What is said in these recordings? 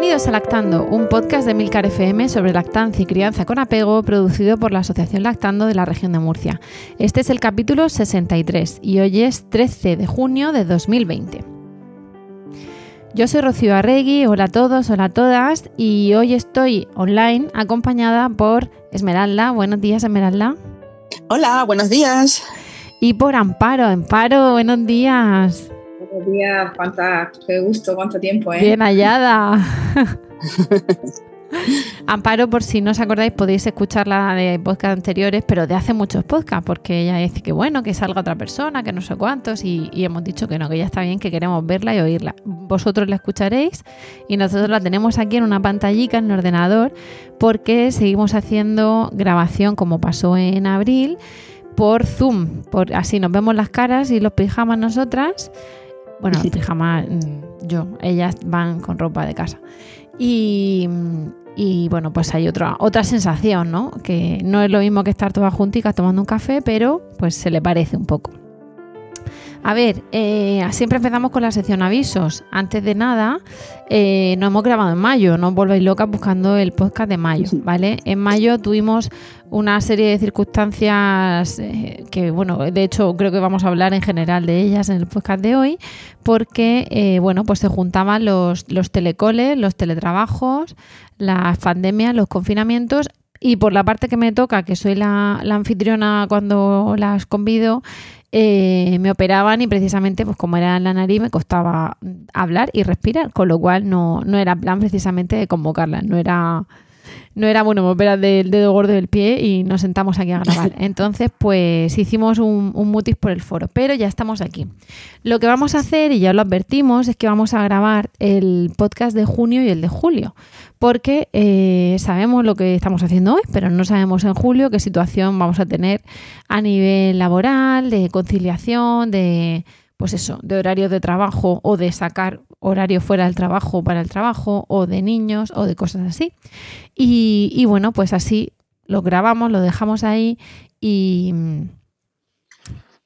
Bienvenidos a Lactando, un podcast de Milcar FM sobre lactancia y crianza con apego producido por la Asociación Lactando de la región de Murcia. Este es el capítulo 63 y hoy es 13 de junio de 2020. Yo soy Rocío Arregui, hola a todos, hola a todas y hoy estoy online acompañada por Esmeralda. Buenos días, Esmeralda. Hola, buenos días. Y por Amparo. Amparo, buenos días. Buenos días, cuánta, qué gusto, cuánto tiempo, ¿eh? Bien hallada. Amparo, por si no os acordáis, podéis escucharla de podcast anteriores, pero de hace muchos podcasts, porque ella dice que bueno, que salga otra persona, que no sé cuántos, y, y, hemos dicho que no, que ya está bien, que queremos verla y oírla. Vosotros la escucharéis y nosotros la tenemos aquí en una pantallica en el ordenador, porque seguimos haciendo grabación como pasó en abril por Zoom, por, así nos vemos las caras y los pijamas nosotras bueno, pijama yo, ellas van con ropa de casa. Y, y, bueno, pues hay otra, otra sensación, ¿no? Que no es lo mismo que estar todas junticas tomando un café, pero pues se le parece un poco. A ver, eh, siempre empezamos con la sección avisos. Antes de nada, eh, nos hemos grabado en mayo, no os volvéis locas buscando el podcast de mayo, ¿vale? En mayo tuvimos una serie de circunstancias eh, que, bueno, de hecho creo que vamos a hablar en general de ellas en el podcast de hoy, porque, eh, bueno, pues se juntaban los, los telecoles, los teletrabajos, las pandemias, los confinamientos y por la parte que me toca, que soy la, anfitriona cuando las convido, eh, me operaban y precisamente, pues como era en la nariz, me costaba hablar y respirar, con lo cual no, no era plan precisamente de convocarlas, no era no era bueno, me operas del dedo gordo del pie y nos sentamos aquí a grabar. Entonces, pues hicimos un, un, mutis por el foro, pero ya estamos aquí. Lo que vamos a hacer, y ya lo advertimos, es que vamos a grabar el podcast de junio y el de julio, porque eh, sabemos lo que estamos haciendo hoy, pero no sabemos en julio qué situación vamos a tener a nivel laboral, de conciliación, de pues eso, de horarios de trabajo o de sacar horario fuera del trabajo para el trabajo o de niños o de cosas así. Y, y bueno, pues así lo grabamos, lo dejamos ahí y,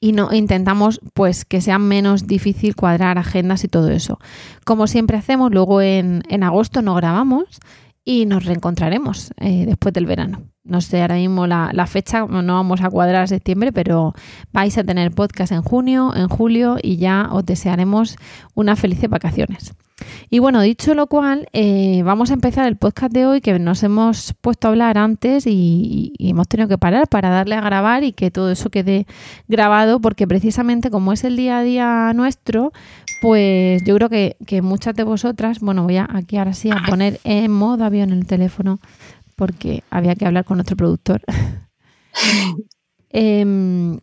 y no intentamos pues que sea menos difícil cuadrar agendas y todo eso. Como siempre hacemos, luego en, en agosto no grabamos y nos reencontraremos eh, después del verano. No sé ahora mismo la, la, fecha, no vamos a cuadrar a septiembre, pero vais a tener podcast en junio, en julio y ya os desearemos unas felices vacaciones. Y bueno, dicho lo cual, eh, vamos a empezar el podcast de hoy que nos hemos puesto a hablar antes y, hemos tenido que parar para darle a grabar y que todo eso quede grabado porque precisamente como es el día a día nuestro, pues yo creo que, que muchas de vosotras, bueno, voy a aquí ahora sí a poner en modo avión el teléfono porque había que hablar con nuestro productor. eh,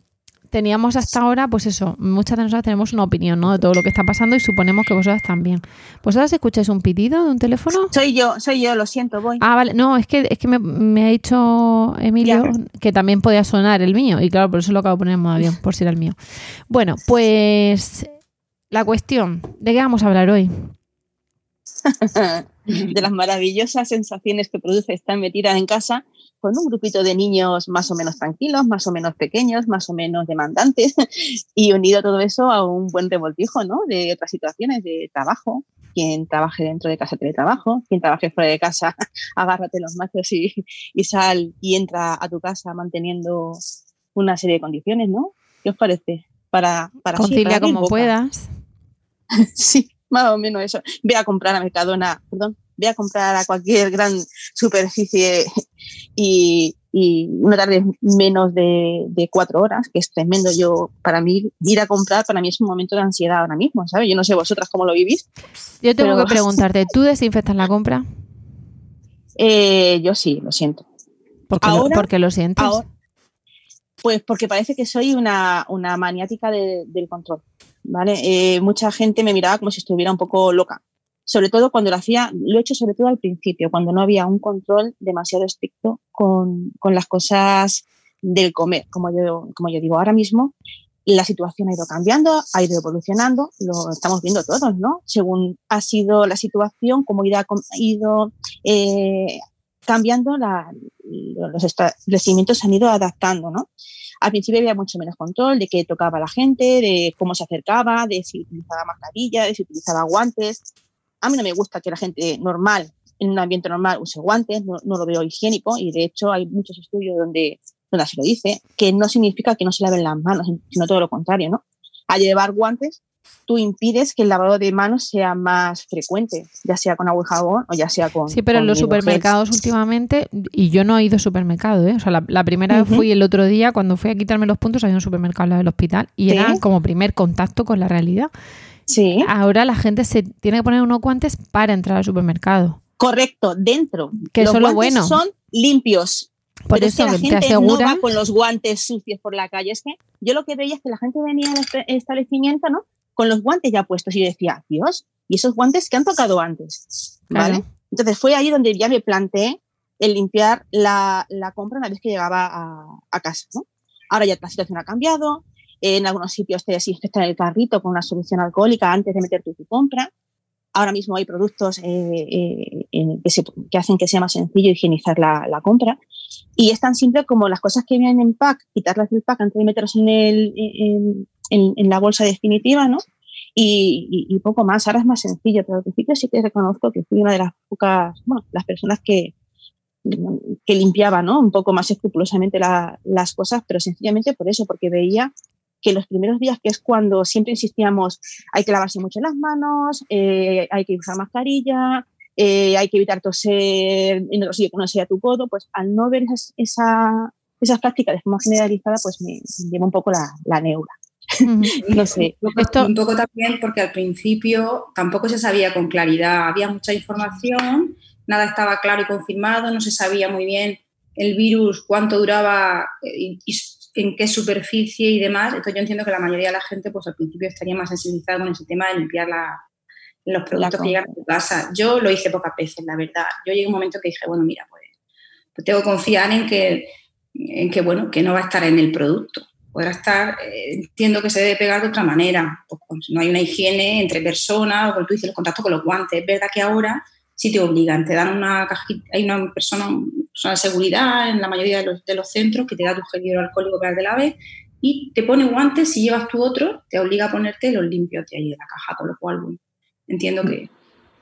teníamos hasta ahora, pues eso, muchas de nosotras tenemos una opinión ¿no? de todo lo que está pasando y suponemos que vosotras también. ¿Vosotras escucháis un pitido de un teléfono? Soy yo, soy yo, lo siento, voy. Ah, vale, no, es que, es que me, me ha dicho Emilio ya. que también podía sonar el mío y claro, por eso lo acabo de poner en modo avión, por si era el mío. Bueno, pues la cuestión, ¿de qué vamos a hablar hoy? de las maravillosas sensaciones que produce estar metida en casa con un grupito de niños más o menos tranquilos, más o menos pequeños, más o menos demandantes y unido todo eso a un buen revoltijo ¿no? de otras situaciones de trabajo. Quien trabaje dentro de casa teletrabajo, quien trabaje fuera de casa, agárrate los machos y, y sal y entra a tu casa manteniendo una serie de condiciones, ¿no? ¿Qué os parece? Para, para Concilia sí, para como puedas. sí, más o menos eso. Ve a comprar a Mercadona, perdón, ve a comprar a cualquier gran superficie y, y una tarde menos de, de, cuatro horas, que es tremendo. Yo, para mí, ir a comprar, para mí es un momento de ansiedad ahora mismo, ¿sabes? Yo no sé vosotras cómo lo vivís. Yo tengo pero... que preguntarte, ¿tú desinfectas la compra? Eh, yo sí, lo siento. Porque, Ahora- porque lo sientes. Ahora- pues porque parece que soy una, una maniática de- del control. ¿vale? Eh, mucha gente me miraba como si estuviera un poco loca. Sobre todo cuando lo hacía, lo he hecho sobre todo al principio, cuando no había un control demasiado estricto con, con las cosas del comer. Como yo, como yo digo, ahora mismo la situación ha ido cambiando, ha ido evolucionando, lo estamos viendo todos, ¿no? Según ha sido la situación, cómo ha ido eh, cambiando, la- los establecimientos se han ido adaptando, ¿no? Al principio había mucho menos control de qué tocaba la gente, de cómo se acercaba, de si utilizaba mascarilla, de si utilizaba guantes. A mí no me gusta que la gente normal, en un ambiente normal, use guantes, no, no lo veo higiénico y de hecho hay muchos estudios donde, donde se lo dice, que no significa que no se laven las manos, sino todo lo contrario, ¿no? Al llevar guantes, tú impides que el lavado de manos sea más frecuente, ya sea con agua y jabón o ya sea con. Sí, pero en los supermercados últimamente, y yo no he ido a supermercado, ¿eh? O sea, la, la primera vez fui el otro día, cuando fui a quitarme los puntos, había un supermercado al lado del hospital y Sí. era como primer contacto con la realidad. Sí, Ahora la gente se tiene que poner unos guantes para entrar al supermercado. correcto, dentro. Que Los eso es lo guantes bueno. son limpios. Por pero es eso que la que te gente no asegura. va con los guantes sucios por la calle. Es que yo lo que veía es que la gente venía al este- establecimiento, ¿no? Con los guantes ya puestos y yo decía, Dios, ¿y esos guantes que han tocado antes? ¿Vale? Claro. Entonces fue ahí donde ya me planteé el limpiar la, la compra una vez que llegaba a, a casa, ¿no? Ahora ya la situación ha cambiado. En algunos sitios te desinfectan el carrito con una solución alcohólica antes de meter tu, tu compra. Ahora mismo hay productos eh, eh, que, se- que hacen que sea más sencillo higienizar la, la compra. Y es tan simple como las cosas que vienen en pack, quitarlas del pack antes de meterlas en, el, en, en- en la bolsa definitiva, ¿no? Y- y poco más. Ahora es más sencillo, pero al principio sí que reconozco que fui una de las pocas, bueno, las personas que, que limpiaba, ¿no? Un poco más escrupulosamente la- las cosas, pero sencillamente por eso, porque veía que los primeros días, que es cuando siempre insistíamos, hay que lavarse mucho las manos, eh, hay que usar mascarilla, eh, hay que evitar toser en otro sitio que no sea tu codo, pues al no ver esas, esa, esas prácticas de forma generalizada, pues me, me lleva un poco la, la neura. No sé. Un poco, Esto- un poco también porque al principio tampoco se sabía con claridad, había mucha información, nada estaba claro y confirmado, no se sabía muy bien el virus, cuánto duraba eh, y, y en qué superficie y demás. Entonces yo entiendo que la mayoría de la gente pues al principio estaría más sensibilizada con ese tema de limpiar la- los productos que llegan a tu casa. Yo lo hice pocas veces, la verdad. Yo llegué a un momento que dije, bueno, mira, pues, pues tengo que confiar en que, en que, bueno, que no va a estar en el producto podrá estar, eh, entiendo que se debe pegar de otra manera, pues, pues, no hay una higiene entre personas, o como tú dices, los contactos con los guantes. Es verdad que ahora sí te obligan, te dan una cajita, hay una persona, persona de seguridad en la mayoría de los, de los centros que te da tu gel hidroalcohólico para que laves y te pone guantes, si llevas tu otro, te obliga a ponerte los limpios de ahí de la caja, con lo cual, bueno, entiendo que,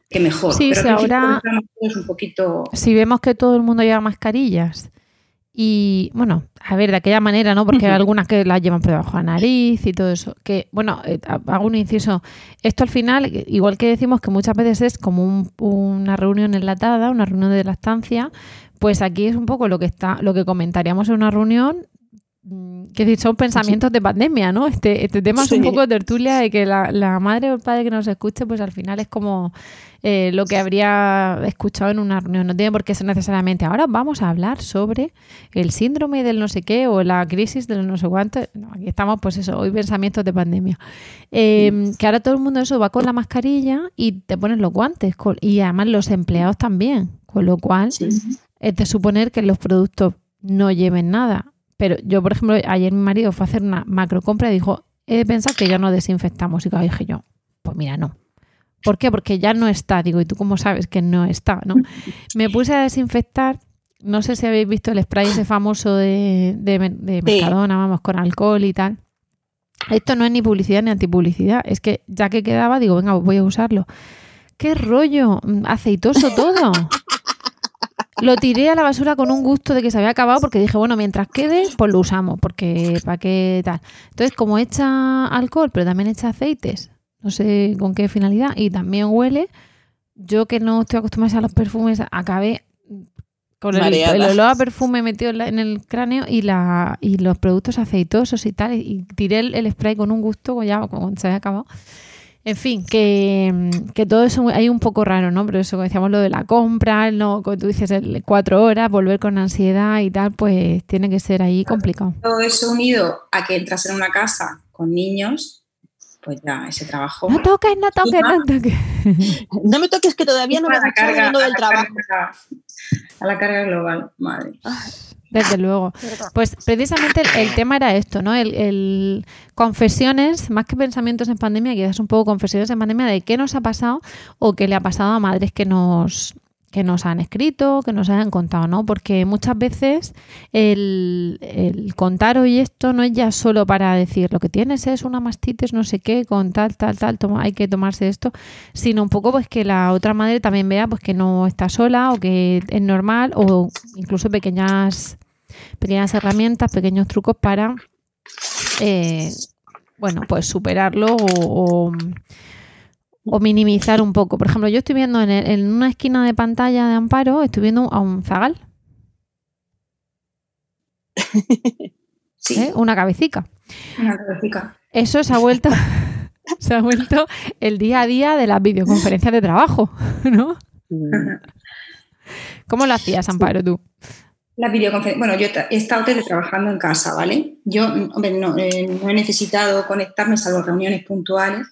que mejor. Sí, Pero principio ahora- todos un poquito... si vemos que todo el mundo lleva mascarillas y, bueno, a ver, de aquella manera, ¿no? Porque hay algunas que las llevan por debajo de la nariz y todo eso. Que, bueno, eh, hago un inciso. Esto al final, igual que decimos que muchas veces es como un- una reunión enlatada, una reunión de lactancia, pues aquí es un poco lo que está, lo que comentaríamos en una reunión mm, que decir, son pensamientos de pandemia, ¿no? Este, este tema es un poco de tertulia de que la, la madre o el padre que nos escuche, pues al final es como eh, lo que habría escuchado en una reunión. No tiene por qué ser necesariamente. Ahora vamos a hablar sobre el síndrome del no sé qué o la crisis del no sé cuánto. No, aquí estamos, pues eso, hoy pensamientos de pandemia. Eh, que ahora todo el mundo eso va con la mascarilla y te pones los guantes. con- y además los empleados también. Con lo cual Sí. Es de suponer que los productos no lleven nada. Pero yo, por ejemplo, ayer mi marido fue a hacer una macro compra y dijo, he de pensar que ya no desinfectamos. Y dije yo, pues mira, no. ¿Por qué? Porque ya no está. Digo, ¿y tú cómo sabes que no está? ¿no? Me puse a desinfectar. No sé si habéis visto el spray ese famoso de, de, de Mercadona, vamos, con alcohol y tal. Esto no es ni publicidad ni antipublicidad. Es que ya que quedaba, digo, venga, voy a usarlo. ¡Qué rollo! Mm, Aceitoso todo. Lo tiré a la basura con un gusto de que se había acabado porque dije, bueno, mientras quede, pues lo usamos, porque para qué tal. Entonces, como echa alcohol, pero también echa aceites, no sé con qué finalidad, y también huele, yo que no estoy acostumbrada a los perfumes, acabé con el, olor a perfume metido en, la- en el cráneo y la y los productos aceitosos y tal, y tiré el, el spray con un gusto, ya cuando se había acabado. En fin, que, que, todo eso hay un poco raro, ¿no? Pero eso, como decíamos, lo de la compra, no, como tú dices, el cuatro horas, volver con ansiedad y tal, pues tiene que ser ahí complicado. Todo eso unido a que entras en una casa con niños, pues ya, ese trabajo. No toques, no toques, no toques. No me toques que todavía no me la carga, del trabajo. a la carga global, madre. Desde luego. Pues precisamente el, tema era esto, ¿no? El, confesiones, más que pensamientos en pandemia, quizás un poco confesiones en pandemia de qué nos ha pasado o qué le ha pasado a madres que nos que nos han escrito, que nos hayan contado, ¿no? Porque muchas veces el, el, contar hoy esto no es ya solo para decir lo que tienes es una mastitis, no sé qué, con tal, tal, tal, hay que tomarse esto, sino un poco pues que la otra madre también vea pues que no está sola o que es normal o incluso pequeñas, pequeñas herramientas, pequeños trucos para, eh, bueno, pues superarlo o o minimizar un poco. Por ejemplo, yo estoy viendo en, una esquina de pantalla de Amparo, estoy viendo a un zagal. Sí. ¿Eh? Una cabecita. Una cabecita. Eso se ha vuelto, se ha vuelto el día a día de las videoconferencias de trabajo, ¿no? ¿Cómo lo hacías, Amparo, tú? La videoconferencia. Bueno, yo he estado trabajando en casa, ¿vale? Yo, hombre, no, eh, no he necesitado conectarme salvo reuniones puntuales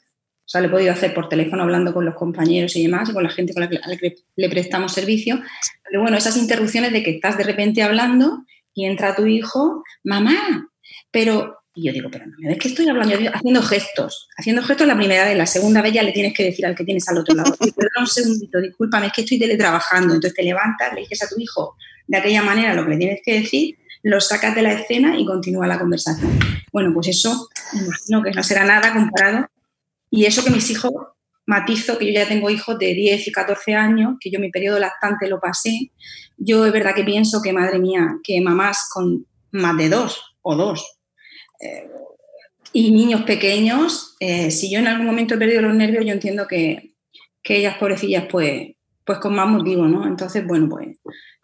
o sea, lo he podido hacer por teléfono hablando con los compañeros y demás, y con la gente con la que, le prestamos servicio. Pero bueno, esas interrupciones de que estás de repente hablando y entra tu hijo, mamá, pero... Y yo digo, pero no ves que estoy hablando, haciendo gestos. Haciendo gestos la primera vez, la segunda vez ya le tienes que decir al que tienes al otro lado, perdón un segundito, discúlpame, es que estoy teletrabajando. Entonces te levantas, le dices a tu hijo de aquella manera lo que le tienes que decir, lo sacas de la escena y continúa la conversación. Bueno, pues eso, imagino que no será nada comparado y eso que mis hijos, matizo que yo ya tengo hijos de 10 y 14 años, que yo mi periodo lactante lo pasé, yo es verdad que pienso que, madre mía, que mamás con más de dos o dos eh, y niños pequeños, eh, si yo en algún momento he perdido los nervios, yo entiendo que, que ellas, pobrecillas, pues, pues con más motivo, ¿no? Entonces, bueno, pues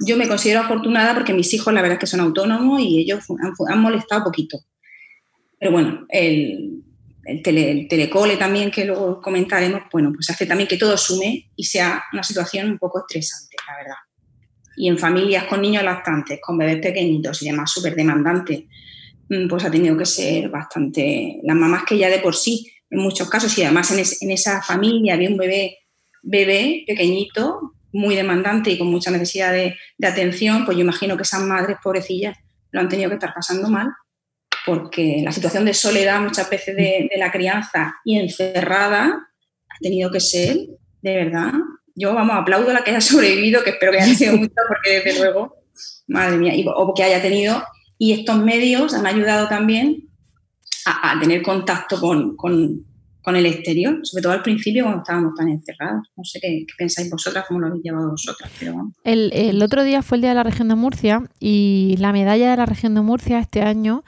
yo me considero afortunada porque mis hijos la verdad es que son autónomos y ellos han, han molestado poquito. Pero bueno, el, el, telecole también, que luego comentaremos, bueno, pues hace también que todo sume y sea una situación un poco estresante, la verdad. Y en familias con niños lactantes, con bebés pequeñitos y demás súper demandantes, mm, pues ha tenido que ser bastante... Las mamás que ya de por sí, en muchos casos, y además en, esa familia había un bebé, bebé pequeñito, muy demandante y con mucha necesidad de, de atención, pues yo imagino que esas madres pobrecillas lo han tenido que estar pasando mal porque la situación de soledad muchas veces de, la crianza y encerrada ha tenido que ser, de verdad, yo, vamos, aplaudo a la que haya sobrevivido, que espero que haya sido mucho, porque desde luego, madre mía, o que haya tenido, y estos medios han ayudado también a, tener contacto con, el exterior, sobre todo al principio cuando estábamos tan encerrados. No sé qué, pensáis vosotras, cómo lo habéis llevado vosotras. Pero el, el, otro día fue el Día de la Región de Murcia y la medalla de la Región de Murcia este año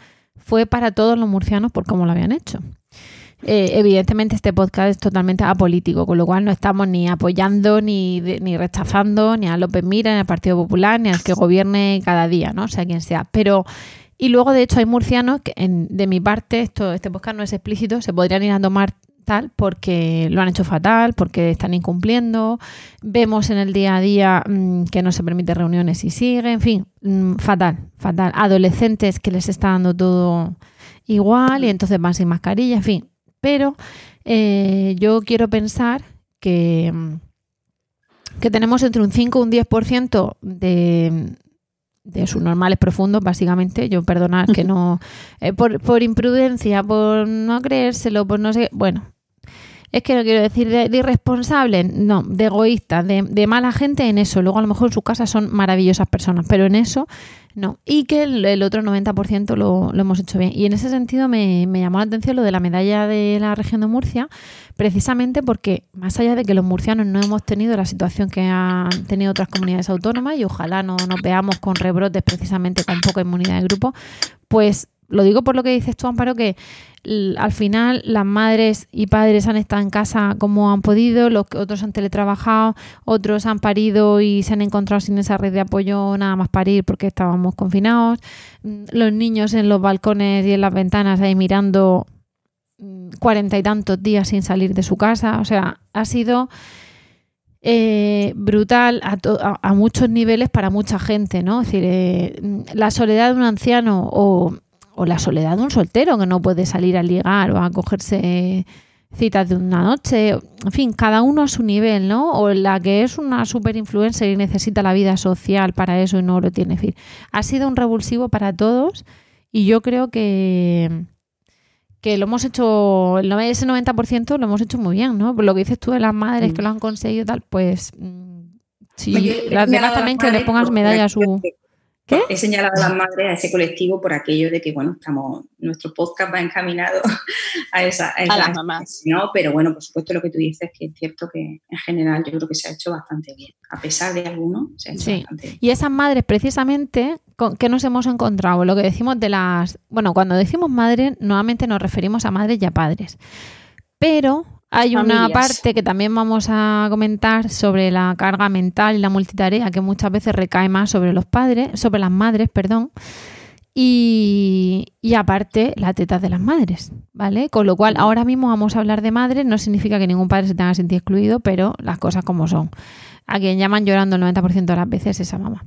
fue para todos los murcianos por cómo lo habían hecho. Eh, evidentemente este podcast es totalmente apolítico, con lo cual no estamos ni apoyando, ni, ni rechazando, ni a López Mira, ni al Partido Popular, ni al que gobierne cada día, ¿no? O sea, quien sea. Pero, y luego de hecho hay murcianos que de mi parte, esto, este podcast no es explícito, se podrían ir a tomar tal porque lo han hecho fatal, porque están incumpliendo, vemos en el día a día mm, que no se permite reuniones y sigue, en fin, mm, fatal, fatal. Adolescentes que les está dando todo igual y entonces van sin mascarilla, en fin. Pero eh, yo quiero pensar que, mm, que tenemos entre un 5 y un 10% de, de sus normales profundos, básicamente. Yo perdonad que no, eh, por, por, imprudencia, por no creérselo, por no sé, bueno, es que no quiero decir de, irresponsable, no, de egoísta, de, mala gente en eso. Luego a lo mejor en su casa son maravillosas personas, pero en eso no. Y que el, otro 90% lo, lo, hemos hecho bien. Y en ese sentido me, me, llamó la atención lo de la medalla de la región de Murcia, precisamente porque más allá de que los murcianos no hemos tenido la situación que han tenido otras comunidades autónomas y ojalá no nos veamos con rebrotes precisamente con poca inmunidad de grupo, pues lo digo por lo que dices tú, Amparo, que al final las madres y padres han estado en casa como han podido, los otros han teletrabajado, otros han parido y se han encontrado sin esa red de apoyo nada más parir porque estábamos confinados, mm, los niños en los balcones y en las ventanas ahí mirando cuarenta y tantos días sin salir de su casa. O sea, ha sido eh, brutal a, muchos niveles para mucha gente, ¿no? Es decir, eh, la soledad de un anciano o, o, la soledad de un soltero que no puede salir a ligar o a cogerse citas de una noche, en fin, cada uno a su nivel, ¿no? O la que es una super influencer y necesita la vida social para eso y no lo tiene. En fin, ha sido un revulsivo para todos y yo creo que, que lo hemos hecho, ese 90% lo hemos hecho muy bien, ¿no? Por lo que dices tú de las madres que lo han conseguido y tal, pues mm, sí, las demás también que le pongas medalla a su... He señalado a las madres, a ese colectivo, por aquello de que, bueno, estamos, nuestro podcast va encaminado a esa, a, las mamás. ¿no? Pero bueno, por supuesto lo que tú dices, que es cierto que en general yo creo que se ha hecho bastante bien. A pesar de algunos, se ha hecho bastante bien. Y esas madres, precisamente, ¿con qué nos hemos encontrado? Lo que decimos de las... Bueno, cuando decimos madre, nuevamente nos referimos a madres y a padres. Pero hay una parte que también vamos a comentar sobre la carga mental y la multitarea que muchas veces recae más sobre los padres, sobre las madres, perdón. Y, aparte, la teta de las madres, ¿vale? Con lo cual, ahora mismo vamos a hablar de madres, no significa que ningún padre se tenga sentido excluido, pero las cosas como son. A quien llaman llorando el 90% de las veces esa mamá.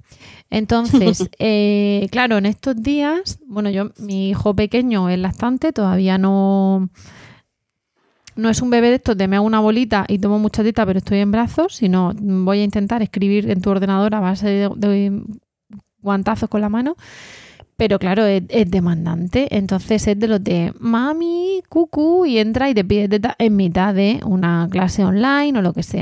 Entonces, eh, claro, en estos días, bueno, yo, mi hijo pequeño es lactante, todavía no, no es un bebé de estos de me hago una bolita y tomo mucha teta pero estoy en brazos, sino voy a intentar escribir en tu ordenador a base de, guantazos con la mano. Pero claro, es, demandante. Entonces es de los de mami, cucu, y entra y te pide teta en mitad de una clase online o lo que sea.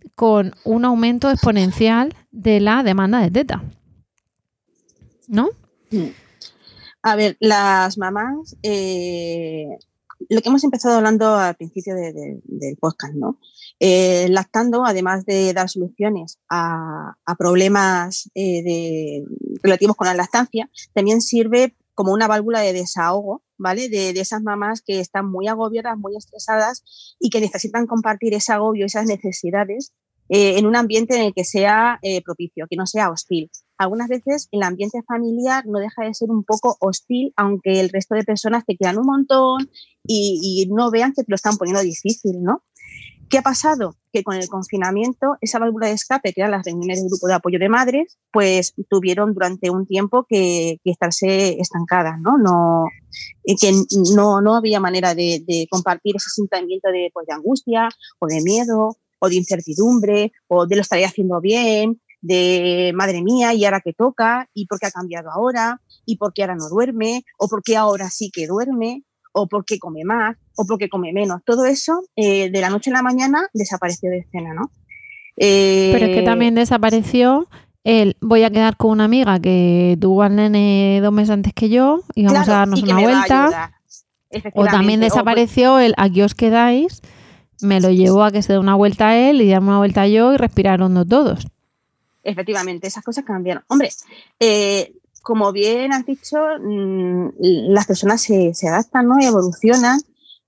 con un aumento exponencial de la demanda de teta. ¿No? Mm. A ver, las mamás, eh, lo que hemos empezado hablando al principio del podcast, ¿no? Eh, lactando, además de dar soluciones a, problemas eh, relativos con la lactancia, también sirve como una válvula de desahogo, ¿vale? De, de, esas mamás que están muy agobiadas, muy estresadas y que necesitan compartir ese agobio, esas necesidades eh, en un ambiente en el que sea eh, propicio, que no sea hostil. Algunas veces el ambiente familiar no deja de ser un poco hostil, aunque el resto de personas te quieran un montón y, no vean que te lo están poniendo difícil, ¿no? ¿Qué ha pasado? Que con el confinamiento, esa válvula de escape, que eran las reuniones del grupo de apoyo de madres, pues tuvieron durante un tiempo que, estarse estancadas, ¿no? no que no, no había manera de, compartir ese sentimiento de, pues, de angustia o de miedo o de incertidumbre, o de lo estaría haciendo bien, de madre mía, y ahora que toca, y por qué ha cambiado ahora, y por qué ahora no duerme, o por qué ahora sí que duerme, o por qué come más, o por qué come menos. Todo eso eh, de la noche a la mañana desapareció de escena, ¿no? Pero es que también desapareció el voy a quedar con una amiga que tuvo al nene dos meses antes que yo y vamos a darnos una vuelta. O también desapareció el aquí os quedáis me lo llevó a que se dé una vuelta a él y diera una vuelta yo y respiraron todos. Efectivamente, esas cosas cambiaron. Hombre, eh, como bien has dicho, mm, las personas se, adaptan ¿no? evolucionan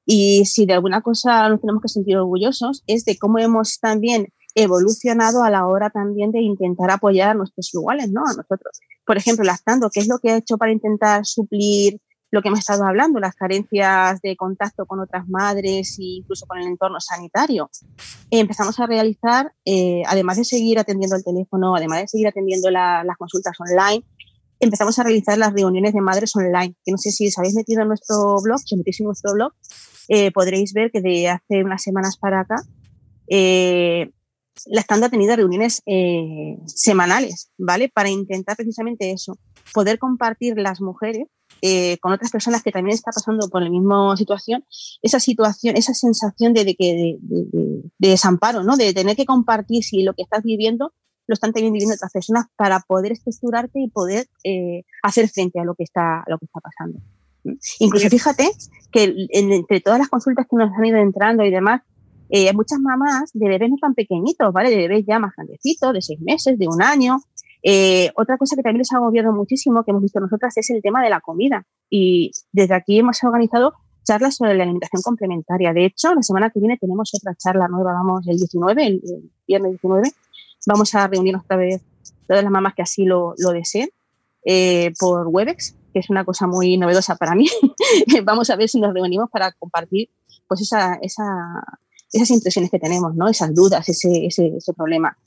y si de alguna cosa nos tenemos que sentir orgullosos es de cómo hemos también evolucionado a la hora también de intentar apoyar a nuestros iguales, ¿no? A nosotros. Por ejemplo, lactando, ¿qué es lo que ha hecho para intentar suplir lo que hemos estado hablando, las carencias de contacto con otras madres e incluso con el entorno sanitario. Empezamos a realizar, eh, además de seguir atendiendo el teléfono, además de seguir atendiendo las consultas online, empezamos a realizar las reuniones de madres online. Que no sé si os habéis metido en nuestro blog, si metéis en nuestro blog, eh, podréis ver que de hace unas semanas para acá, eh, la estando ha tenido reuniones eh, semanales, ¿vale? Para intentar precisamente eso, poder compartir las mujeres eh, con otras personas que también están pasando por la misma situación, esa situación, esa sensación de, de, de, de, desamparo, ¿no? De tener que compartir si lo que estás viviendo lo están también viviendo otras personas para poder estructurarte y poder eh, hacer frente a lo que está, a lo que está pasando. Incluso fíjate que entre todas las consultas que nos han ido entrando y demás, eh, hay muchas mamás de bebés no tan pequeñitos, ¿vale? De bebés ya más grandecitos, de seis meses, de un año. Eh, otra cosa que también les ha agobiado muchísimo, que hemos visto nosotras, es el tema de la comida. Y desde aquí hemos organizado charlas sobre la alimentación complementaria. De hecho, la semana que viene tenemos otra charla nueva, vamos, el 19, el, viernes 19. Vamos a reunirnos otra vez todas las mamás que así lo, deseen eh, por Webex, que es una cosa muy novedosa para mí. vamos a ver si nos reunimos para compartir pues esa, esa, esas impresiones que tenemos, ¿no? esas dudas, ese, ese, ese problema.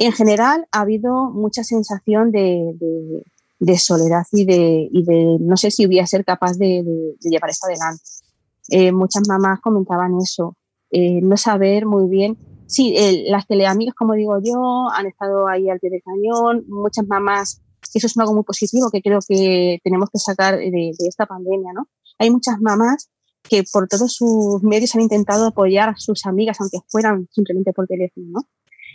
En general ha habido mucha sensación de, de, de soledad y de, y de, no sé si voy a ser capaz de, llevar esto adelante. Eh, muchas mamás comentaban eso, eh, no saber muy bien. Sí, las teleamigas, como digo yo, han estado ahí al pie del cañón. Muchas mamás, eso es algo muy positivo que creo que tenemos que sacar de esta pandemia, ¿no? Hay muchas mamás que por todos sus medios han intentado apoyar a sus amigas, aunque fueran simplemente por teléfono, ¿no?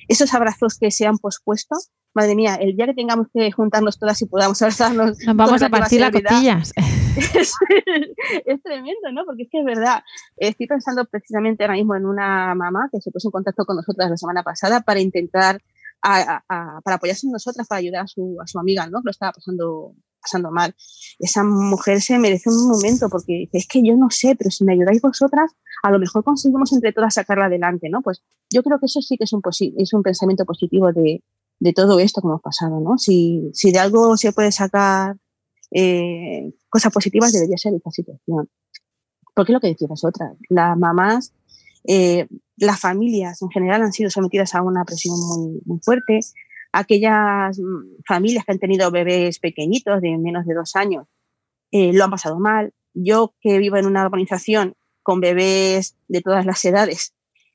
Esos abrazos que se han pospuesto, madre mía, el día que tengamos que juntarnos todas y podamos abrazarnos. Nos vamos a partir las costillas. Es, es, tremendo, ¿no? Porque es que es verdad. Estoy pensando precisamente ahora mismo en una mamá que se puso en contacto con nosotras la semana pasada para intentar, a, a, para apoyarse en nosotras, para ayudar a su, a su amiga, ¿no? Que lo estaba pasando pasando mal. Esa mujer se merece un momento porque es que yo no sé, pero si me ayudáis vosotras, a lo mejor conseguimos entre todas sacarla adelante, ¿no? Pues yo creo que eso sí que es un, es un pensamiento positivo de, de todo esto que hemos pasado, ¿no? Si, si de algo se puede sacar eh, cosas positivas, debería ser esta situación. Porque es lo que decís vosotras, las mamás, eh, las familias en general han sido sometidas a una presión muy, muy fuerte, aquellas mm, familias que han tenido bebés pequeñitos de menos de dos años eh, lo han pasado mal. Yo que vivo en una organización con bebés de todas las edades,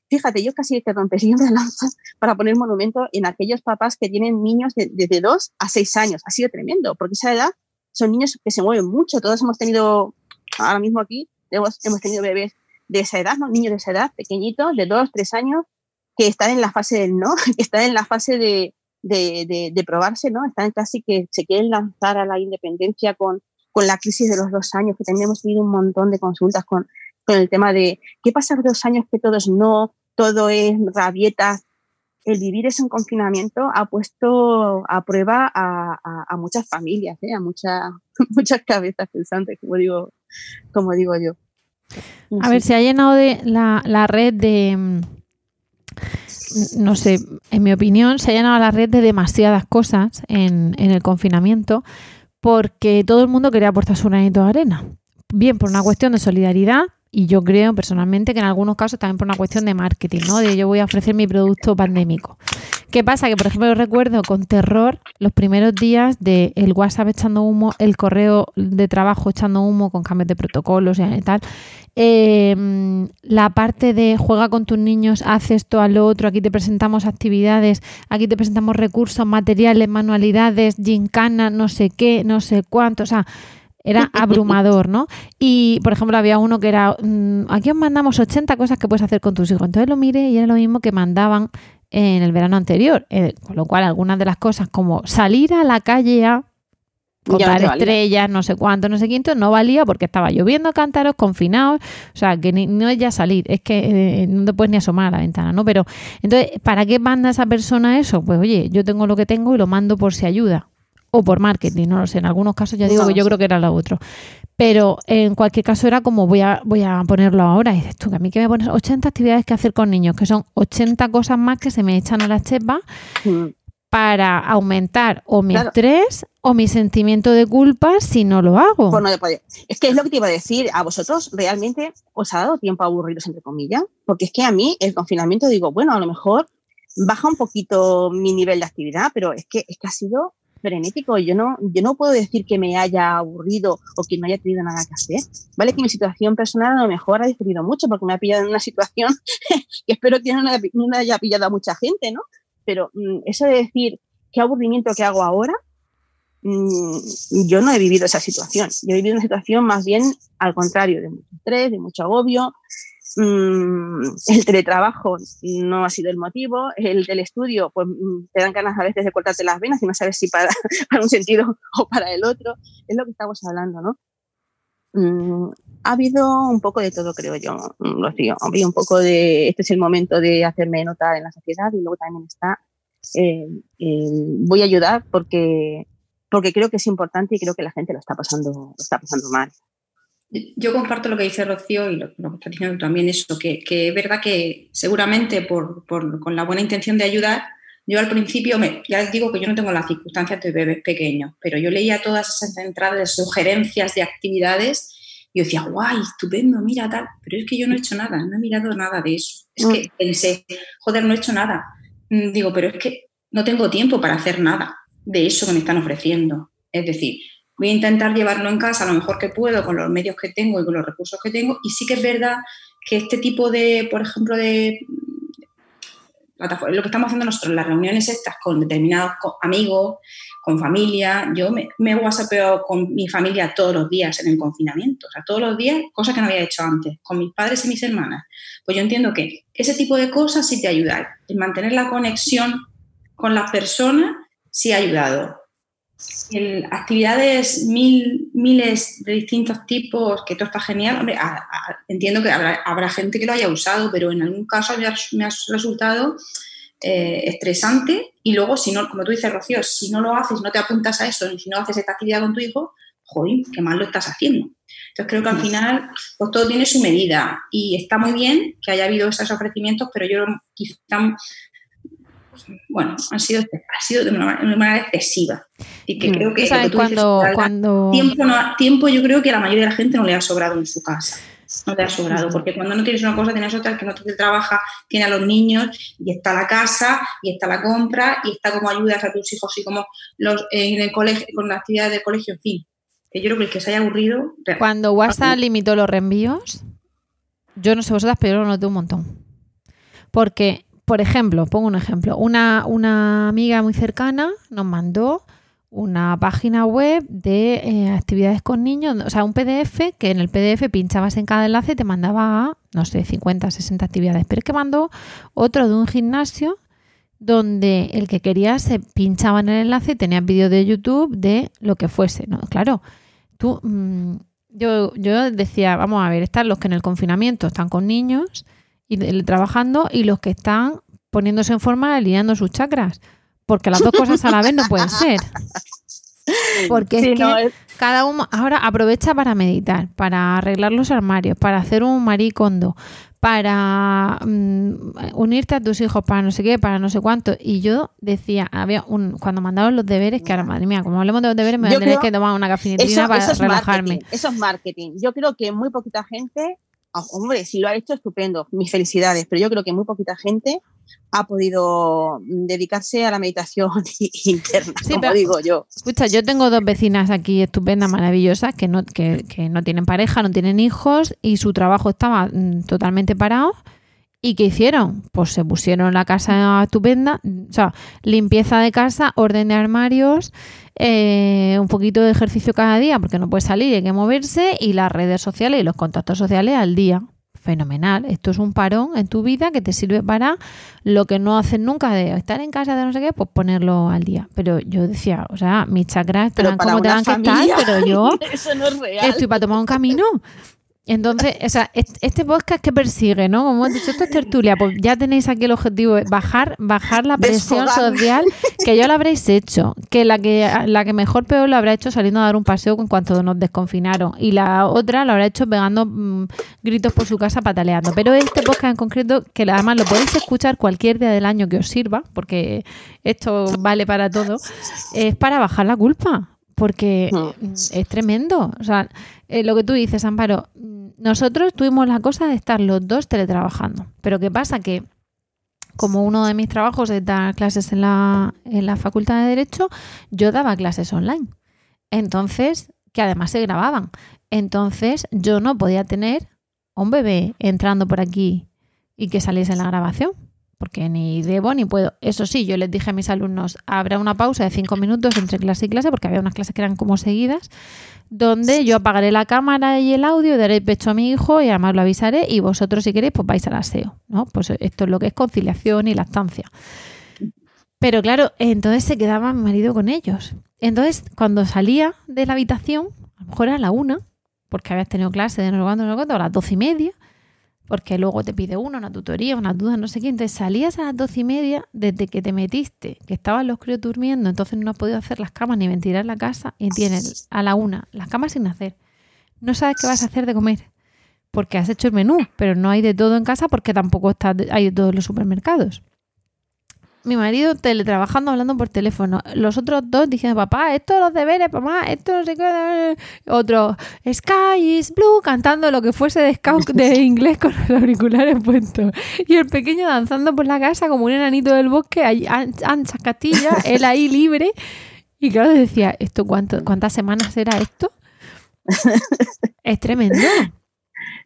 fíjate, yo casi que rompería una lanza para poner monumento en aquellos papás que tienen niños de, de, dos a seis años. Ha sido tremendo, porque esa edad son niños que se mueven mucho. Todos hemos tenido, ahora mismo aquí, hemos, hemos tenido bebés de esa edad, ¿no? niños de esa edad, pequeñitos, de dos, tres años, que están en la fase del no, que están en la fase de, de, de, de, probarse, ¿no? Están casi que se quieren lanzar a la independencia con, con la crisis de los dos años, que también hemos tenido un montón de consultas con, con el tema de qué pasa los dos años que todos no, todo es rabietas. El vivir eso en confinamiento ha puesto a prueba a, a, a muchas familias, ¿eh? a muchas muchas cabezas pensantes, como digo, como digo yo. A ver, se ha llenado de la, la red de no sé, en mi opinión, se ha llenado la red de demasiadas cosas en, en, el confinamiento porque todo el mundo quería aportar su granito de arena. Bien por una cuestión de solidaridad y yo creo personalmente que en algunos casos también por una cuestión de marketing, ¿no? De yo voy a ofrecer mi producto pandémico. ¿Qué pasa? Que, por ejemplo, yo recuerdo con terror los primeros días de el WhatsApp echando humo, el correo de trabajo echando humo con cambios de protocolos y tal. Eh, la parte de juega con tus niños, haz esto, a lo otro, aquí te presentamos actividades, aquí te presentamos recursos, materiales, manualidades, gincana, no sé qué, no sé cuánto, o sea, era abrumador, ¿no? Y, por ejemplo, había uno que era, mmm, aquí os mandamos 80 cosas que puedes hacer con tus hijos. Entonces lo miré y era lo mismo que mandaban en el verano anterior. Eh, con lo cual, algunas de las cosas como salir a la calle a contar no estrellas, no sé cuánto, no sé quinto, no valía porque estaba lloviendo cántaros, confinados, o sea, que ni, no es ya salir, es que eh, no te puedes ni asomar a la ventana, ¿no? Pero, entonces, ¿para qué manda esa persona eso? Pues, oye, yo tengo lo que tengo y lo mando por si ayuda. O por marketing, no lo sé. En algunos casos ya digo no, que yo creo que era lo otro. Pero en cualquier caso era como voy a, voy a ponerlo ahora. Y dices tú, que a mí que me pones 80 actividades que hacer con niños, que son 80 cosas más que se me echan a la chepa mm. para aumentar o mi claro. estrés o mi sentimiento de culpa si no lo hago. Pues no es que es lo que te iba a decir. A vosotros realmente os ha dado tiempo a aburriros, entre comillas. Porque es que a mí el confinamiento digo, bueno, a lo mejor baja un poquito mi nivel de actividad, pero es que, es que ha sido frenético. Yo no, yo no puedo decir que me haya aburrido o que no haya tenido nada que hacer. Vale que mi situación personal a lo mejor ha diferido mucho porque me ha pillado en una situación que espero que no, no haya pillado a mucha gente, ¿no? Pero mm, eso de decir qué aburrimiento que hago ahora, mm, yo no he vivido esa situación. Yo he vivido una situación más bien al contrario, de mucho estrés, de mucho agobio, el teletrabajo no ha sido el motivo, el telestudio, pues mm, te dan ganas a veces de cortarte las venas y no sabes si para, para un sentido o para el otro, es lo que estamos hablando, ¿no? Mm, ha habido un poco de todo, creo yo, Rocío. Ha habido un poco de, este es el momento de hacerme notar en la sociedad y luego también está, eh, voy a ayudar porque, porque creo que es importante y creo que la gente lo está pasando, lo está pasando mal. Yo comparto lo que dice Rocío y lo, que está diciendo también, eso, que, que, es verdad que seguramente por, por, con la buena intención de ayudar, yo al principio, me, ya les digo que yo no tengo las circunstancias de bebés pequeños, pero yo leía todas esas entradas de sugerencias de actividades y yo decía, guay, estupendo, mira tal, pero es que yo no he hecho nada, no he mirado nada de eso. Es que mm. pensé, joder, no he hecho nada. Mm, digo, pero es que no tengo tiempo para hacer nada de eso que me están ofreciendo. Es decir, voy a intentar llevarlo en casa lo mejor que puedo con los medios que tengo y con los recursos que tengo. Y sí que es verdad que este tipo de, por ejemplo, de lo que estamos haciendo nosotros, las reuniones estas con determinados amigos, con familia, yo me, me whatsappeo con mi familia todos los días en el confinamiento, o sea, todos los días, cosas que no había hecho antes, con mis padres y mis hermanas. Pues yo entiendo que ese tipo de cosas sí te ayudan. El mantener la conexión con las personas sí ha ayudado actividades mil, miles de distintos tipos, que todo está genial. entiendo que habrá, gente que lo haya usado, pero en algún caso me ha, resultado eh, estresante. Y luego, si no, como tú dices, Rocío, si no lo haces, no te apuntas a eso, si no haces esta actividad con tu hijo, joder, qué mal lo estás haciendo. Entonces creo que al final pues todo tiene su medida y está muy bien que haya habido esos ofrecimientos, pero yo quizá bueno, han sido, ha sido de una, manera excesiva. Y que mm. creo que, cuando, Tiempo, tiempo yo creo que a la mayoría de la gente no le ha sobrado en su casa. No le ha sobrado, porque cuando no tienes una cosa, tienes otra, que no te trabaja, tiene a los niños, y está la casa, y está la compra, y está como ayudas a tus hijos, y como los, en el colegio, con las actividades del colegio, en fin. Que yo creo que el que se haya aburrido. Cuando WhatsApp limitó los reenvíos, yo no sé vosotras, pero lo noté un montón. Porque por ejemplo, pongo un ejemplo, una, una amiga muy cercana nos mandó una página web de eh, actividades con niños, o sea, un PDF que en el PDF pinchabas en cada enlace y te mandaba a, no sé, 50, 60 actividades, pero es que mandó otro de un gimnasio donde el que quería se pinchaba en el enlace y tenía vídeo de YouTube de lo que fuese, ¿no? Claro, tú, mm, yo, yo decía, vamos a ver, están los que en el confinamiento están con niños y trabajando y los que están poniéndose en forma alineando sus chakras. Porque las dos cosas a la vez no pueden ser. Porque es que cada uno ahora aprovecha para meditar, para arreglar los armarios, para hacer un maricondo, para mm, unirte a tus hijos, para no sé qué, para no sé cuánto. Y yo decía, había un cuando mandaban los deberes, que ahora, madre mía, como hablemos de los deberes, me voy a tener que tomar una cafetería para relajarme. eso es marketing. Yo creo que muy poquita gente Ah, hombre, si lo ha hecho, estupendo, mis felicidades, pero yo creo que muy poquita gente ha podido dedicarse a la meditación interna, como digo yo. Escucha, yo tengo dos vecinas aquí estupendas, maravillosas, que no, que, que no tienen pareja, no tienen hijos y su trabajo estaba mm, totalmente parado. ¿Y qué hicieron? Pues se pusieron la casa estupenda, o sea, limpieza de casa, orden de armarios, eh, un poquito de ejercicio cada día porque no puede salir, hay que moverse y las redes sociales y los contactos sociales al día. Fenomenal. Esto es un parón en tu vida que te sirve para lo que no haces nunca de estar en casa de no sé qué, pues ponerlo al día. Pero yo decía, o sea, mis chakras están como te van que estar, pero yo estoy para tomar un camino. Entonces, o sea, este podcast que persigue, ¿no? Como hemos dicho, esto es tertulia, pues ya tenéis aquí el objetivo bajar, bajar la presión social, que ya lo habréis hecho, que la que la que mejor peor lo habrá hecho saliendo a dar un paseo en cuanto nos desconfinaron, y la otra lo habrá hecho pegando mm, gritos por su casa pataleando. Pero este podcast en concreto, que además lo podéis escuchar cualquier día del año que os sirva, porque esto vale para todo, es para bajar la culpa porque mm. es tremendo. O sea, eh, lo que tú dices, Amparo, nosotros tuvimos la cosa de estar los dos teletrabajando. Pero ¿qué pasa? Que como uno de mis trabajos es dar clases en la, en la Facultad de Derecho, yo daba clases online. Entonces, que además se grababan. Entonces, yo no podía tener un bebé entrando por aquí y que saliese en la grabación, porque ni debo ni puedo. Eso sí, yo les dije a mis alumnos, habrá una pausa de cinco minutos entre clase y clase, porque había unas clases que eran como seguidas, donde yo apagaré la cámara y el audio, daré pecho a mi hijo y además lo avisaré y vosotros si queréis pues vais al aseo, ¿no? Pues esto es lo que es conciliación y lactancia. Pero claro, entonces se quedaba mi marido con ellos. Entonces, cuando salía de la habitación, a lo mejor era la una, porque habías tenido clase de no sé cuánto, no sé cuánto, a las doce y media, porque luego te pide uno, una tutoría, una duda, no sé qué. Entonces salías a las doce y media desde que te metiste, que estaban los críos durmiendo, entonces no has podido hacer las camas ni ventilar la casa y tienes a la una las camas sin hacer. No sabes qué vas a hacer de comer, porque has hecho el menú, pero no hay de todo en casa porque tampoco está, hay todos los supermercados mi marido teletrabajando, hablando por teléfono. Los otros dos diciendo, papá, esto los deberes, mamá, esto no sé qué. Otro, Sky is blue, cantando lo que fuese de scout de inglés con los auriculares puestos. Y el pequeño danzando por la casa como un enanito del bosque, ancha Castilla, él ahí libre. Y claro, decía, ¿esto cuánto, cuántas semanas era esto? es tremendo.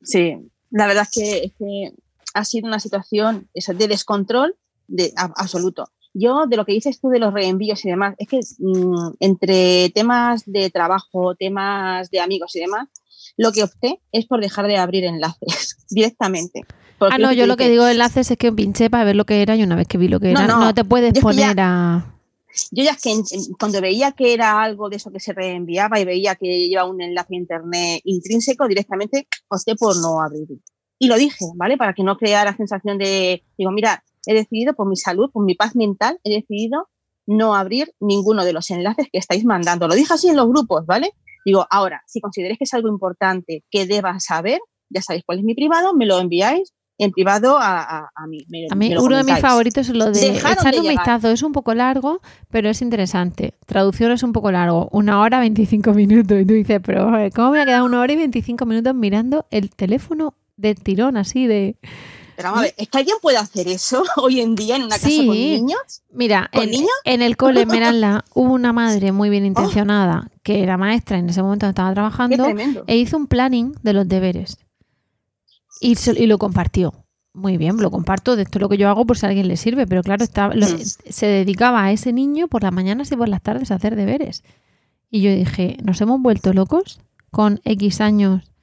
Sí, la verdad es que, es que ha sido una situación de descontrol de, absoluto. Yo, de lo que dices tú de los reenvíos y demás, es que mm, entre temas de trabajo, temas de amigos y demás, lo que opté es por dejar de abrir enlaces directamente. Ah, no, yo lo que digo enlaces es que pinché para ver lo que era y una vez que vi lo que era, no, te puedes poner a... Yo ya es que cuando veía que era algo de eso que se reenviaba y veía que lleva un enlace a internet intrínseco, directamente opté por no abrir. Y lo dije, ¿vale? Para que no creara sensación de, digo, mira, he decidido, por mi salud, por mi paz mental, he decidido no abrir ninguno de los enlaces que estáis mandando. Lo dije así en los grupos, ¿vale? Digo, ahora, si consideréis que es algo importante que deba saber, ya sabéis cuál es mi privado, me lo enviáis en privado a, a, mí. a mí uno de mis favoritos es lo de echar un vistazo. Es un poco largo, pero es interesante. Traducción es un poco largo. Una hora, 25 minutos. Y tú dices, pero ¿cómo me ha quedado una hora y 25 minutos mirando el teléfono del tirón así de... Pero vamos a ver, ¿es que alguien puede hacer eso hoy en día en una casa con niños? Mira, en, en, el cole Esmeralda hubo una madre muy bien intencionada que era maestra en ese momento estaba trabajando e hizo un planning de los deberes y, y, lo compartió. Muy bien, lo comparto, de esto es lo que yo hago por si a alguien le sirve, pero claro, estaba, mm. se dedicaba a ese niño por las mañanas y por las tardes a hacer deberes. Y yo dije, ¿nos hemos vuelto locos con X años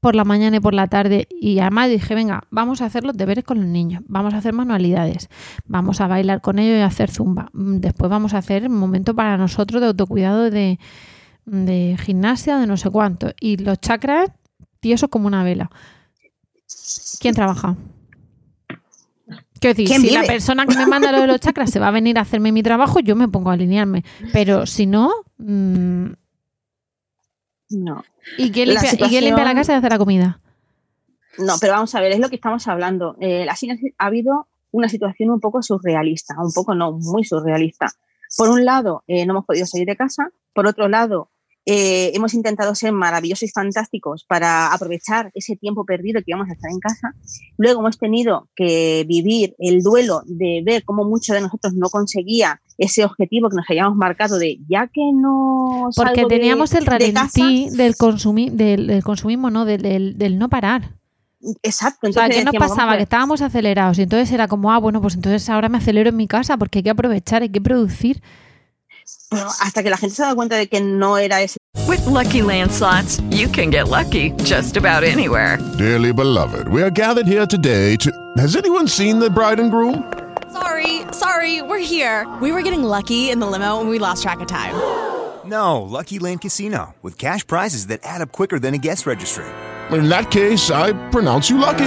por la mañana y por la tarde y además dije, venga, vamos a hacer los deberes con los niños, vamos a hacer manualidades, vamos a bailar con ellos y a hacer zumba. Mm, después vamos a hacer un momento para nosotros de autocuidado de, de gimnasia, de no sé cuánto. Y los chakras, tiesos como una vela. ¿Quién trabaja? Quiero decir, si la persona que me manda lo de los chakras se va a venir a hacerme mi trabajo, yo me pongo a alinearme. Pero si no, mmm, no. ¿Y quién, limpia, la casa y hace la comida? No, pero vamos a ver, es lo que estamos hablando. Eh, ha habido una situación un poco surrealista, un poco no, muy surrealista. Por un lado, eh, no hemos podido salir de casa. Por otro lado, eh, hemos intentado ser maravillosos y fantásticos para aprovechar ese tiempo perdido que íbamos a estar en casa. Luego hemos tenido que vivir el duelo de ver cómo muchos de nosotros no conseguía ese objetivo que nos habíamos marcado de ya que no porque teníamos el ralentí del, consumir del, consumismo no del, del, no parar Exacto. Entonces o sea, ¿qué nos pasaba? Que estábamos acelerados y entonces era como, ah, bueno, pues entonces ahora me acelero en mi casa porque hay que aprovechar, hay que producir. Bueno, hasta que la gente se da cuenta de que no era ese. With lucky landslots, you can get lucky just about anywhere. Dearly beloved, we are gathered here today to. Has anyone seen the bride and groom? Sorry, sorry, we're here. We were getting lucky in the limo and we lost track of time. No, Lucky Land Casino, with cash prizes that add up quicker than a guest registry. In that case, I pronounce you lucky.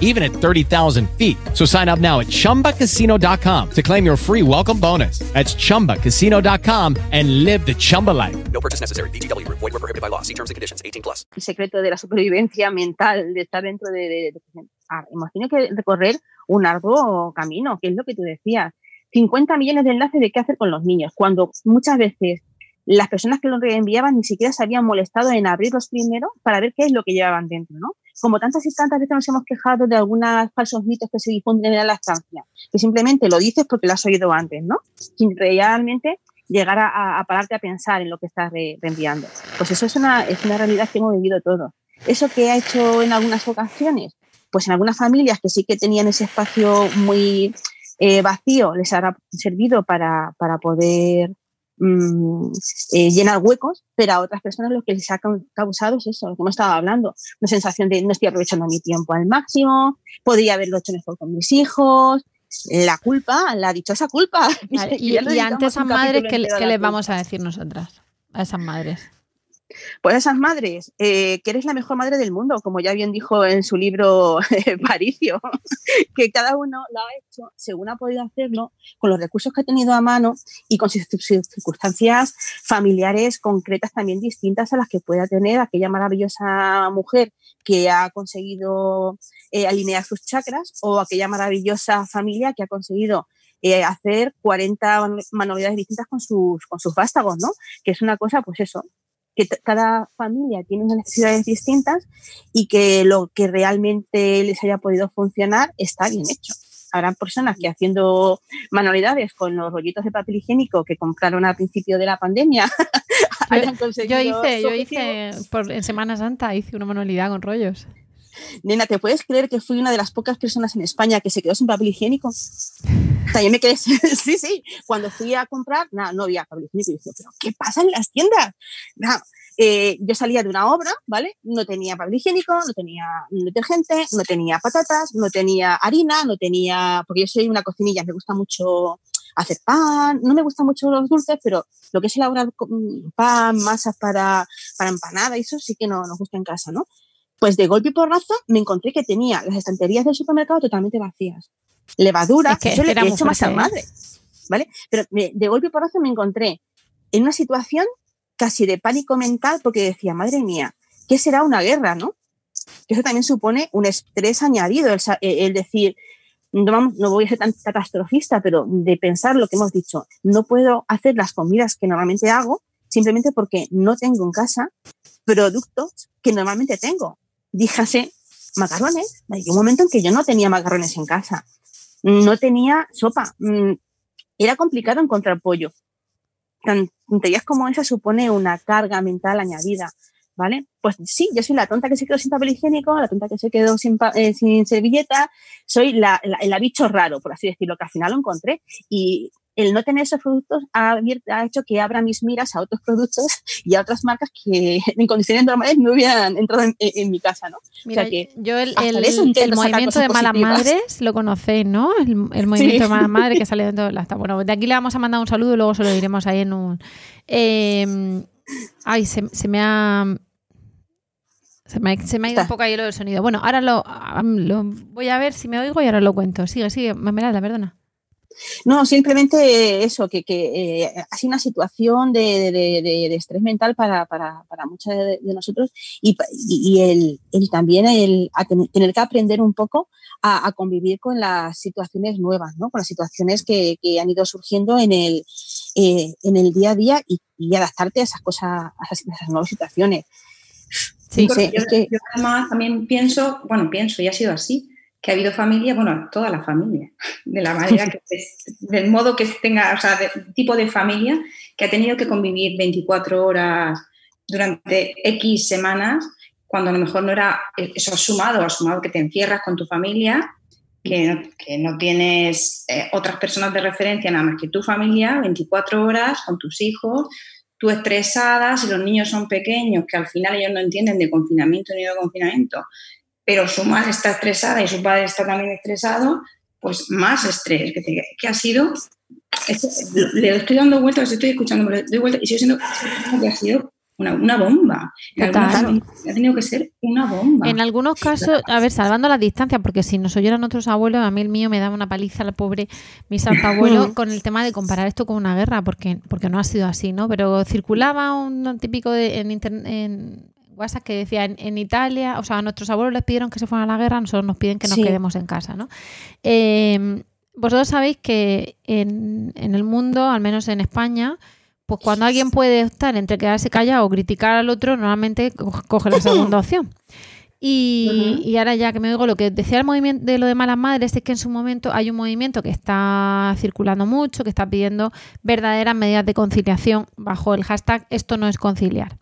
even at 30,000 feet. So sign up now at chumbacasino.com to claim your free welcome bonus. That's chumbacasino.com and live the Chumba life. No purchase necessary. BGW. Void were prohibited by law. See terms and conditions. 18 plus. El secreto de la supervivencia mental, de estar dentro de... de, de- Ah, hemos tenido que recorrer un arduo camino, que es lo que tú decías. 50 millones de enlaces de qué hacer con los niños, cuando muchas veces las personas que los reenviaban ni siquiera se habían molestado en abrirlos primero para ver qué es lo que llevaban dentro, ¿no? Como tantas y tantas veces nos hemos quejado de algunos falsos mitos que se difunden en la lactancia, que simplemente lo dices porque lo has oído antes, ¿no? Sin realmente llegar a, pararte a pensar en lo que estás re- reenviando. Pues eso es una, es una realidad que hemos vivido todos. Eso que ha hecho en algunas ocasiones, pues en algunas familias que sí que tenían ese espacio muy eh, vacío, les habrá servido para, para poder mm, eh, llenar huecos, pero a otras personas lo que les ha cau- causado es eso, lo que hemos estado hablando, una sensación de no estoy aprovechando mi tiempo al máximo, podría haberlo hecho mejor con mis hijos, la culpa, la dichosa culpa. Vale, y, y ante dedicamos esas un madres, ¿qué, les vamos a decir nosotras? A esas madres. Pues esas madres, eh, que eres la mejor madre del mundo, como ya bien dijo en su libro Paricio, que cada uno lo ha hecho según ha podido hacerlo, con los recursos que ha tenido a mano y con sus circunstancias familiares concretas también distintas a las que pueda tener aquella maravillosa mujer que ha conseguido eh, alinear sus chakras o aquella maravillosa familia que ha conseguido eh, hacer 40 man- manualidades distintas con sus, con sus vástagos, ¿no? Que es una cosa, pues eso, que cada familia tiene unas necesidades distintas y que lo que realmente les haya podido funcionar está bien hecho. Habrá personas que haciendo manualidades con los rollitos de papel higiénico que compraron al principio de la pandemia Yo conseguido hice, yo hice por, en Semana Santa hice una manualidad con rollos. Nena, ¿te puedes creer que fui una de las pocas personas en España que se quedó sin papel higiénico? También me quedé, sí, sí. Cuando fui a comprar, nada, no había papel higiénico. Y dije, ¿pero qué pasa en las tiendas? Nada, eh, yo salía de una obra, ¿vale? No tenía papel higiénico, no tenía detergente, no tenía patatas, no tenía harina, no tenía. Porque yo soy una cocinilla, me gusta mucho hacer pan, no me gustan mucho los dulces, pero lo que es elaborar pan, masas para, para empanada, eso sí que no nos gusta en casa, ¿no? Pues de golpe y porrazo me encontré que tenía las estanterías del supermercado totalmente vacías. Levadura, Es que- yo le he hecho más a ¿eh? madre, ¿vale? Pero de golpe y porrazo me encontré en una situación casi de pánico mental porque decía, madre mía, ¿qué será una guerra, no? Que eso también supone un estrés añadido, el, el decir, no, vamos- no voy a ser tan catastrofista, pero de pensar lo que hemos dicho, no puedo hacer las comidas que normalmente hago simplemente porque no tengo en casa productos que normalmente tengo. Díjase macarrones. Hay un momento en que yo no tenía macarrones en casa, no tenía sopa, mm, era complicado encontrar pollo. Tonterías como esa supone una carga mental añadida. ¿Vale? Pues sí, yo soy la tonta que se quedó sin papel higiénico, la tonta que se quedó sin, eh, servilleta, soy la- el bicho raro, por así decirlo, que al final lo encontré. Y el no tener esos productos ha, ha hecho que abra mis miras a otros productos y a otras marcas que en condiciones normales no hubieran entrado en, en- en mi casa, ¿no? Mira, o sea que yo el, movimiento de malas madres lo conocéis, ¿no? El, el movimiento Sí. de malas madres que sale dentro de la. Bueno, de aquí le vamos a mandar un saludo y luego se lo diremos ahí en un. Eh, ay, se, se me ha. Se me, ha- se me ha ido un poco ahí lo del sonido. Bueno, ahora lo, voy a ver si me oigo y ahora lo cuento. Sigue, sigue, Mermelada, perdona. No, simplemente eso, que, que eh, ha sido una situación de, de- de- de estrés mental para, para, para muchos de, de nosotros y, pa- y- el, el también el a ten- tener que aprender un poco a, a convivir con las situaciones nuevas, ¿no? con las situaciones que, que han ido surgiendo en el, eh, en el día a día y, y adaptarte a esas cosas, a esas, a esas nuevas situaciones. Sí, No sé, Porque yo, es que- yo además también pienso, bueno, pienso y ha sido así, que ha habido familia, bueno, toda la familia, de la manera que, del modo que tenga, o sea, del tipo de familia que ha tenido que convivir 24 horas durante X semanas, cuando a lo mejor no era eso sumado, ha sumado que te encierras con tu familia, que no, que no tienes eh, otras personas de referencia nada más que tu familia, 24 horas con tus hijos, tú estresada, si los niños son pequeños, que al final ellos no entienden de confinamiento ni de confinamiento, pero su madre está estresada y su padre está también estresado, pues más estrés. Que, te- que ha sido, es le estoy dando vueltas, estoy escuchando, le doy vueltas y sigo siendo que ha sido una, una bomba. En algunos Total. casos ha tenido que ser una bomba. En algunos casos, a ver, salvando las distancias, porque si nos oyeran otros abuelos, a mí el mío me daba una paliza, el pobre, mi santo abuelo, con el tema de comparar esto con una guerra, porque, porque no ha sido así, ¿no? Pero circulaba un típico de, en, en WhatsApp que decía en, en Italia, o sea, a nuestros abuelos les pidieron que se fueran a la guerra, nosotros nos piden que nos Sí. quedemos en casa, ¿no? Eh, vosotros sabéis que en, en el mundo, al menos en España, pues cuando alguien puede optar entre quedarse callado o criticar al otro, normalmente co- coge la segunda opción. Y, y ahora ya que me oigo lo que decía el movimiento de lo de malas madres es que en su momento hay un movimiento que está circulando mucho, que está pidiendo verdaderas medidas de conciliación bajo el hashtag esto no es conciliar.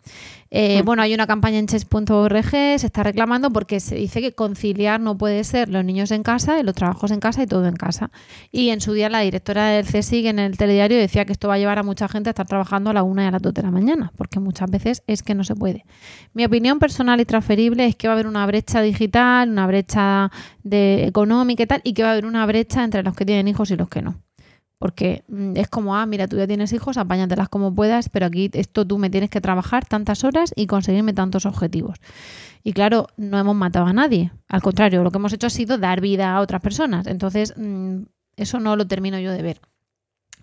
Eh, Bueno, hay una campaña en chess.org, se está reclamando porque se dice que conciliar no puede ser los niños en casa, los trabajos en casa y todo en casa. Y en su día la directora del CSIC en el telediario decía que esto va a llevar a mucha gente a estar trabajando a la una y a las dos de la mañana, porque muchas veces es que no se puede. Mi opinión personal y transferible es que va a haber una brecha digital, una brecha de económica y tal, y que va a haber una brecha entre los que tienen hijos y los que no. Porque mm, es como, ah, mira, tú ya tienes hijos, apáñatelas como puedas, pero aquí esto tú me tienes que trabajar tantas horas y conseguirme tantos objetivos. Y claro, no hemos matado a nadie. Al contrario, lo que hemos hecho ha sido dar vida a otras personas. Entonces, mm, eso no lo termino yo de ver.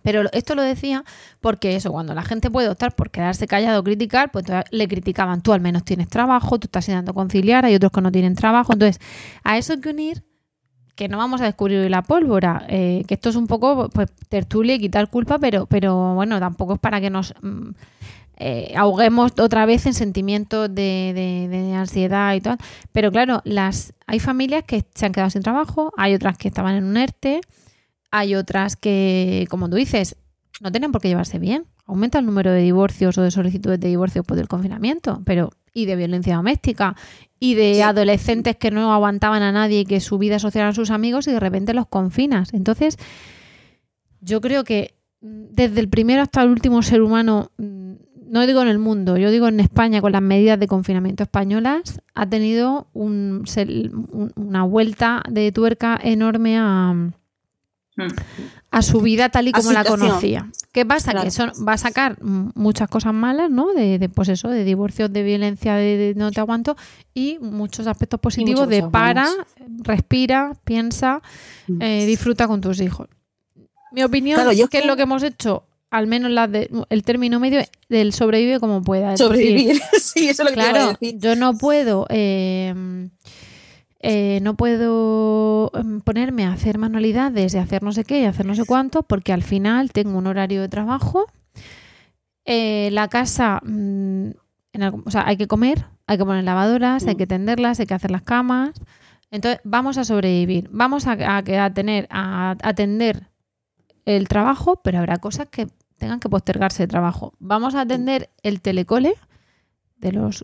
Pero esto lo decía porque eso, cuando la gente puede optar por quedarse callado o criticar, pues le criticaban, tú al menos tienes trabajo, tú estás intentando conciliar, hay otros que no tienen trabajo. Entonces, a eso hay que unir que no vamos a descubrir la pólvora, eh, que esto es un poco pues tertulia y quitar culpa, pero, pero bueno, tampoco es para que nos mm, eh, ahoguemos otra vez en sentimientos de ansiedad y tal. Pero claro, las hay familias que se han quedado sin trabajo, hay otras que estaban en un ERTE, hay otras que, como tú dices, no tienen por qué llevarse bien. Aumenta el número de divorcios o de solicitudes de divorcio por el confinamiento, pero y de violencia doméstica y de adolescentes que no aguantaban a nadie y que su vida social eran sus amigos y de repente los confinas. Entonces, yo creo que mm, desde el primero hasta el último ser humano, mm, no digo en el mundo, yo digo en España con las medidas de confinamiento españolas, ha tenido un- una vuelta de tuerca enorme a, a su vida tal y como la conocía. ¿Qué pasa? Claro. Que va a sacar mm, muchas cosas malas, ¿no? De, de, pues eso, de divorcios, de violencia, de, de no te aguanto, y muchos aspectos positivos de cosas para, respira, piensa, eh, disfruta con tus hijos. Mi opinión Claro, yo es que es lo que hemos hecho, al menos la de, el término medio del sobrevive como pueda. Decir, Sobrevivir. sí, eso es lo que te iba a Claro, decir. yo no puedo, eh, eh, no puedo em, ponerme a hacer manualidades y hacer no sé qué y hacer no sé cuánto, porque al final tengo un horario de trabajo. Eh, la casa, mm, en o sea, hay que comer, hay que poner lavadoras, hay que tenderlas, hay que hacer las camas. Entonces, vamos a sobrevivir, vamos a, a que- a tener, a atender el trabajo, pero habrá cosas que tengan que postergarse de trabajo. Vamos a atender el telecole de los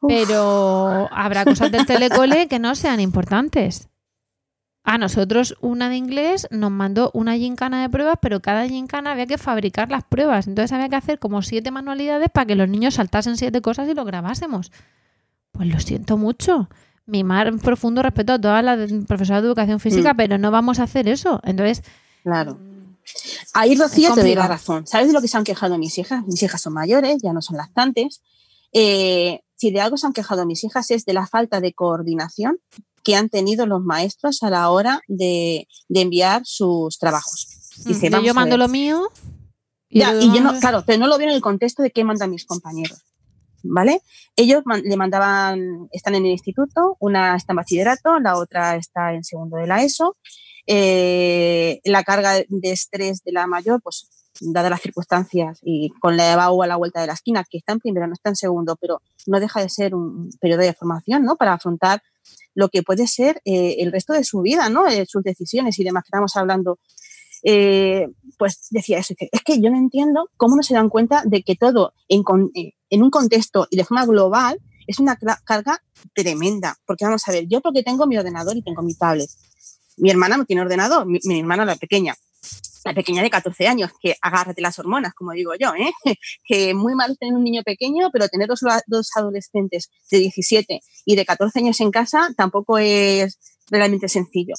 pero habrá cosas del telecole que no sean importantes. A nosotros una de inglés nos mandó una gincana de pruebas, pero cada gincana había que fabricar las pruebas. Entonces había que hacer como siete manualidades para que los niños saltasen siete cosas y lo grabásemos. Pues lo siento mucho. Mi más profundo respeto a todas las profesoras de educación física, Mm. pero no vamos a hacer eso. Entonces, Claro. Ahí, Rocío, te doy la razón. ¿Sabes de lo que se han quejado mis hijas? Mis hijas son mayores, ya no son lactantes. Eh, si de algo se han quejado mis hijas es de la falta de coordinación que han tenido los maestros a la hora de, de enviar sus trabajos. Dice, yo, mando lo mío. Ya, lo y yo no, claro, pero no lo veo en el contexto de qué mandan mis compañeros. ¿Vale? Ellos man- le mandaban, están en el instituto, una está en bachillerato, la otra está en segundo de la ESO. Eh, la carga de estrés de la mayor, pues dadas las circunstancias y con la EBAU a la vuelta de la esquina, que está en primero, no está en segundo, pero no deja de ser un periodo de formación, ¿no? Para afrontar lo que puede ser eh, el resto de su vida, ¿no? Eh, sus decisiones y demás que estamos hablando eh, pues decía eso, es que yo no entiendo cómo no se dan cuenta de que todo en, con- eh, un contexto y de forma global es una carga tremenda. Porque vamos a ver, yo porque tengo mi ordenador y tengo mi tablet. Mi hermana no tiene ordenador, mi, mi hermana la pequeña, la pequeña de 14 años, que agárrate las hormonas, como digo yo, ¿eh? que muy mal tener un niño pequeño, pero tener dos, adolescentes de 17 y de 14 años en casa tampoco es realmente sencillo.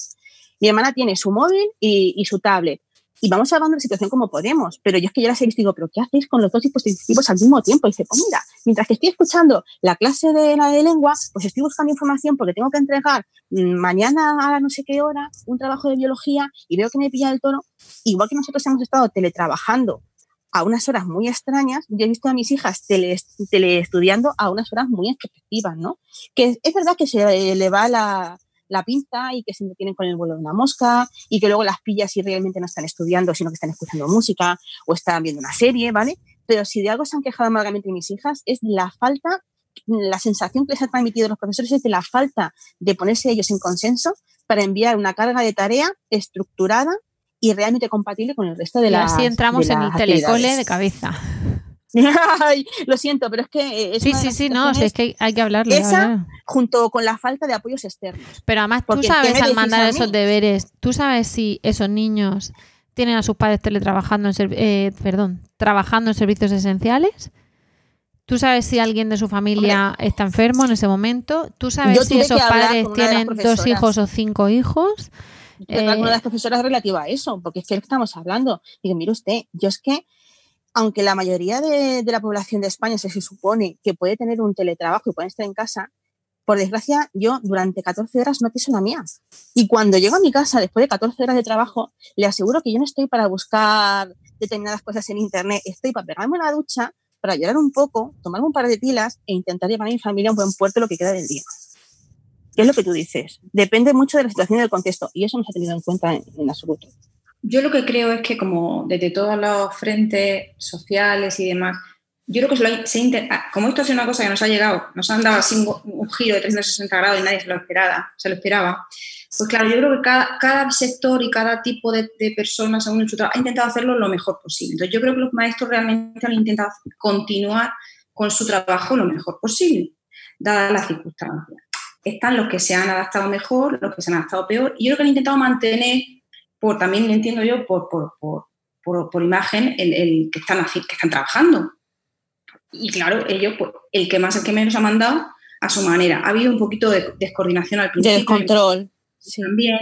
Mi hermana tiene su móvil y su tablet. Y vamos salvando la situación como podemos. Pero yo es que yo las he visto y digo, ¿pero qué hacéis con los dos dispositivos al mismo tiempo? Y dice, pues mira, mientras que estoy escuchando la clase de la de lengua, pues estoy buscando información porque tengo que entregar mm, mañana a no sé qué hora un trabajo de biología y veo que me pilla el toro. Igual que nosotros hemos estado teletrabajando a unas horas muy extrañas, yo he visto a mis hijas tele, teleestudiando a unas horas muy efectivas, ¿no? Que es verdad que se le va la, la pinta y que se tienen con el vuelo de una mosca y que luego las pillas y realmente no están estudiando, sino que están escuchando música o están viendo una serie, ¿vale? Pero si de algo se han quejado amargamente mis hijas es la falta, la sensación que les ha transmitido los profesores es de la falta de ponerse ellos en consenso para enviar una carga de tarea estructurada y realmente compatible con el resto de y las así entramos en el telecole de cabeza. Ay, lo siento, pero es que eh, es sí, sí, sí, no, es que hay que hablarlo. esa junto con la falta de apoyos externos. Pero además tú Porque, ¿qué sabes al mandar esos deberes, tú sabes si esos niños tienen a sus padres teletrabajando en eh, perdón, trabajando en servicios esenciales. Tú sabes si alguien de su familia está enfermo en ese momento. Tú sabes si esos padres tienen dos hijos o cinco hijos. Hablar con una de Eh, las profesoras relativa a eso, porque es que es lo que estamos hablando. Digo, mire usted, yo es que, aunque la mayoría de, la población de España se, supone que puede tener un teletrabajo y puede estar en casa, por desgracia, yo durante 14 horas no piso la mía. Y cuando llego a mi casa después de 14 horas de trabajo, le aseguro que yo no estoy para buscar determinadas cosas en internet, estoy para pegarme una ducha, para llorar un poco, tomarme un par de pilas e intentar llevar a mi familia a un buen puerto lo que queda del día. ¿Qué es lo que tú dices? Depende mucho de la situación y del contexto, y eso no se ha tenido en cuenta en, en absoluto. Yo lo que creo es que como desde todos los frentes sociales y demás, yo creo que se lo se ah, como esto sido una cosa que nos ha llegado, nos han dado así un, giro de 360 grados y nadie se lo esperaba, se lo esperaba. Pues claro, yo creo que cada, sector y cada tipo de, de personas según su trabajo ha intentado hacerlo lo mejor posible. Entonces yo creo que los maestros realmente han intentado continuar con su trabajo lo mejor posible, dadas las circunstancias. Están los que se han adaptado mejor, los que se han adaptado peor, y yo creo que han intentado mantener por también entiendo yo por, por, por, por, por imagen el, el que, están, que están trabajando. Y claro, ellos, pues, el que más, el que menos ha mandado a su manera. Ha habido un poquito de descoordinación al De principio. descontrol. Sí. También,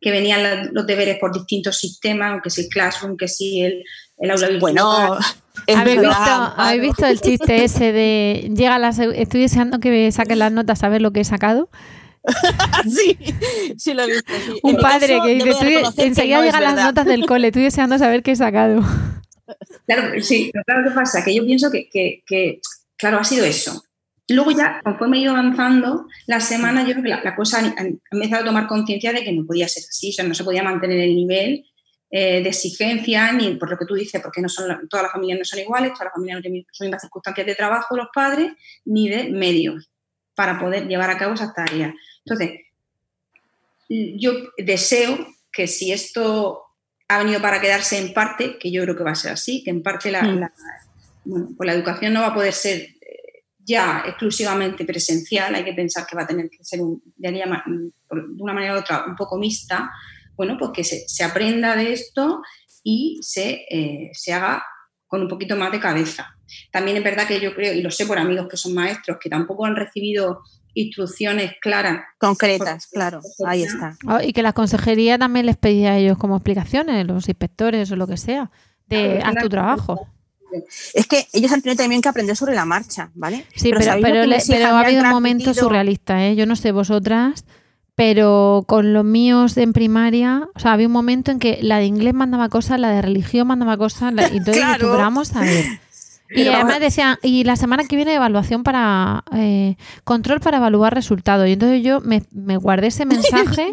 que venían la- los deberes por distintos sistemas, que si el Classroom, que si el, el aula virtual. Bueno, es ¿Habéis verdad, visto, Amparo. ¿Habéis visto el chiste ese de llega la estoy deseando que me saquen las notas a ver lo que he sacado? sí, sí lo he visto. sí. Un padre caso, que dice, voy a "Estoy- reconocer que enseguida no llegan las verdad". notas del cole, estoy deseando saber qué he sacado. Claro, sí, pero claro, ¿qué pasa? Que yo pienso que, que- que, claro, ha sido eso. Luego ya, conforme he ido avanzando, la semana yo creo que la, la cosa ha, ha empezado a tomar conciencia de que no podía ser así, o sea, no se podía mantener el nivel eh, de exigencia, ni por lo que tú dices, porque no son la- todas las familias no son iguales, todas las familias no tienen las mismas circunstancias de trabajo, los padres, ni de medios para poder llevar a cabo esas tareas. Entonces, yo deseo que si esto ha venido para quedarse en parte, que yo creo que va a ser así, que en parte la, Mm. la- bueno, pues la educación no va a poder ser eh, ya exclusivamente presencial, hay que pensar que va a tener que ser un, de una manera u otra un poco mixta, bueno, pues que se, se aprenda de esto y se, eh, se haga con un poquito más de cabeza. También es verdad que yo creo, y lo sé por amigos que son maestros, que tampoco han recibido instrucciones claras Concretas, claro, ahí está. Oh, y que la consejería también les pedía a ellos como explicaciones, los inspectores o lo que sea, de Claro, haz tu trabajo. Es que ellos han tenido también que aprender sobre la marcha, ¿vale? Sí, pero, ¿sabéis lo pero, que le- mis pero hijas ha habido un momento surrealista, ¿eh? Yo no sé vosotras, pero con los míos en primaria, o sea, había un momento en que la de inglés mandaba cosas, la de religión mandaba cosas, la, y entonces Claro. tú, pero vamos a ver. Y Pero además decían, y la semana que viene evaluación para, eh, control para evaluar resultados. Y entonces yo me, me guardé ese mensaje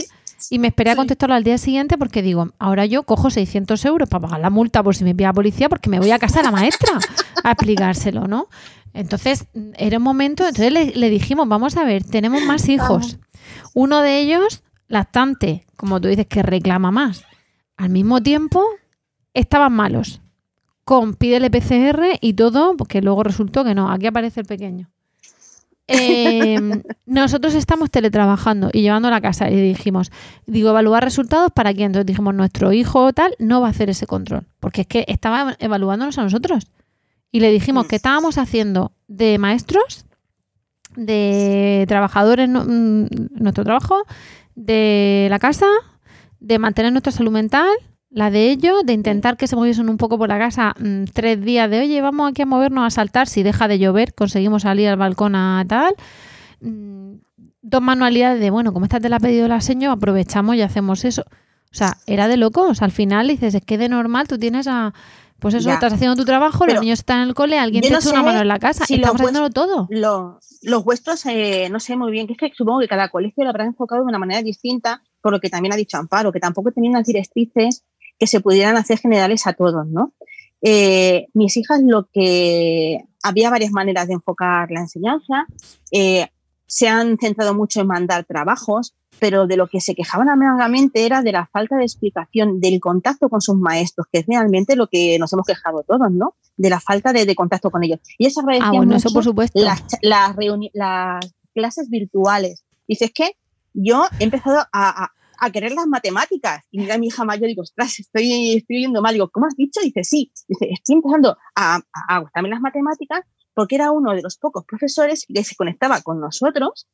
y me esperé a contestarlo al día siguiente porque digo, ahora yo cojo 600 euros para pagar la multa por si me pilla la policía porque me voy a casa de la maestra a explicárselo, ¿no? Entonces, era un momento, entonces le, le dijimos, vamos a ver, tenemos más hijos. Uno de ellos, lactante, como tú dices, que reclama más. Al mismo tiempo, estaban malos. Con pídele PCR y todo, porque luego resultó que no, aquí aparece el pequeño. Eh, nosotros estamos teletrabajando y llevando a la casa. Y dijimos, digo, evaluar resultados para quién. Entonces dijimos, nuestro hijo o tal no va a hacer ese control, porque es que estaba evaluándonos a nosotros. Y le dijimos que estábamos haciendo de maestros, de trabajadores, no- mm, nuestro trabajo, de la casa, de mantener nuestra salud mental La de ellos, de intentar que se moviesen un poco por la casa mm, tres días de, oye, vamos aquí a movernos a saltar, si deja de llover, conseguimos salir al balcón a tal. Mm, dos manualidades de, bueno, como esta te la ha pedido la señora, aprovechamos y hacemos eso. O sea, era de locos. Al final dices, es que de normal tú tienes a... Pues eso, Ya. estás haciendo tu trabajo, los niños están en el cole, alguien te no echa una mano en la casa, si estamos haciéndolo todo. Lo- los vuestros, eh, no sé muy bien, que es que supongo que cada colegio lo habrá enfocado de una manera distinta, por lo que también ha dicho Amparo, que tampoco tenían unas directrices que se pudieran hacer generales a todos, ¿no? Eh, mis hijas lo que había varias maneras de enfocar la enseñanza, eh, se han centrado mucho en mandar trabajos, pero de lo que se quejaban amargamente era de la falta de explicación del contacto con sus maestros, que es realmente lo que nos hemos quejado todos, ¿no? De la falta de, de contacto con ellos. Y ellas agradecían Ah, bueno, eso mucho por supuesto. Las, las, las clases virtuales. Dices que yo he empezado a, a- a querer las matemáticas. Y mira a mi hija mayor, digo, ostras, estoy, estoy mal. Digo, ¿cómo has dicho? Dice, sí. Dice, estoy empezando a, a, gustarme las matemáticas porque era uno de los pocos profesores que se conectaba con nosotros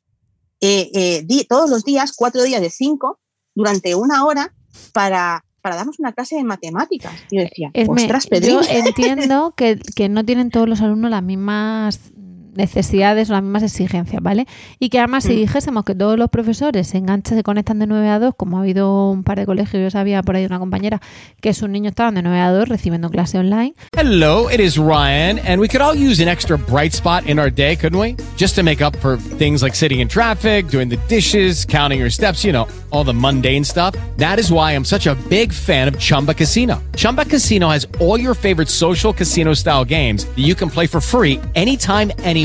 eh, eh, todos los días, cuatro días de cinco, durante una hora, para, para darnos una clase de matemáticas. Y yo decía, Esme, ostras, Pedrín. yo entiendo que, que no tienen todos los alumnos las mismas necesidades o las mismas exigencias, ¿vale? Y que además si Mm. dijésemos que todos los profesores se enganchan, se conectan de 9 a 2, como ha habido un par de colegios, yo sabía por ahí una compañera que sus niños estaban de 9 a 2 recibiendo clase online, Hello, it is Ryan, and we could all use an extra bright spot in our day, couldn't we? Just to make up for things like sitting in traffic, doing the dishes, counting your steps, you know, all the mundane stuff. That is why I'm such a big fan of Chumba Casino. Chumba Casino has all your favorite social casino style games that you can play for free anytime, anywhere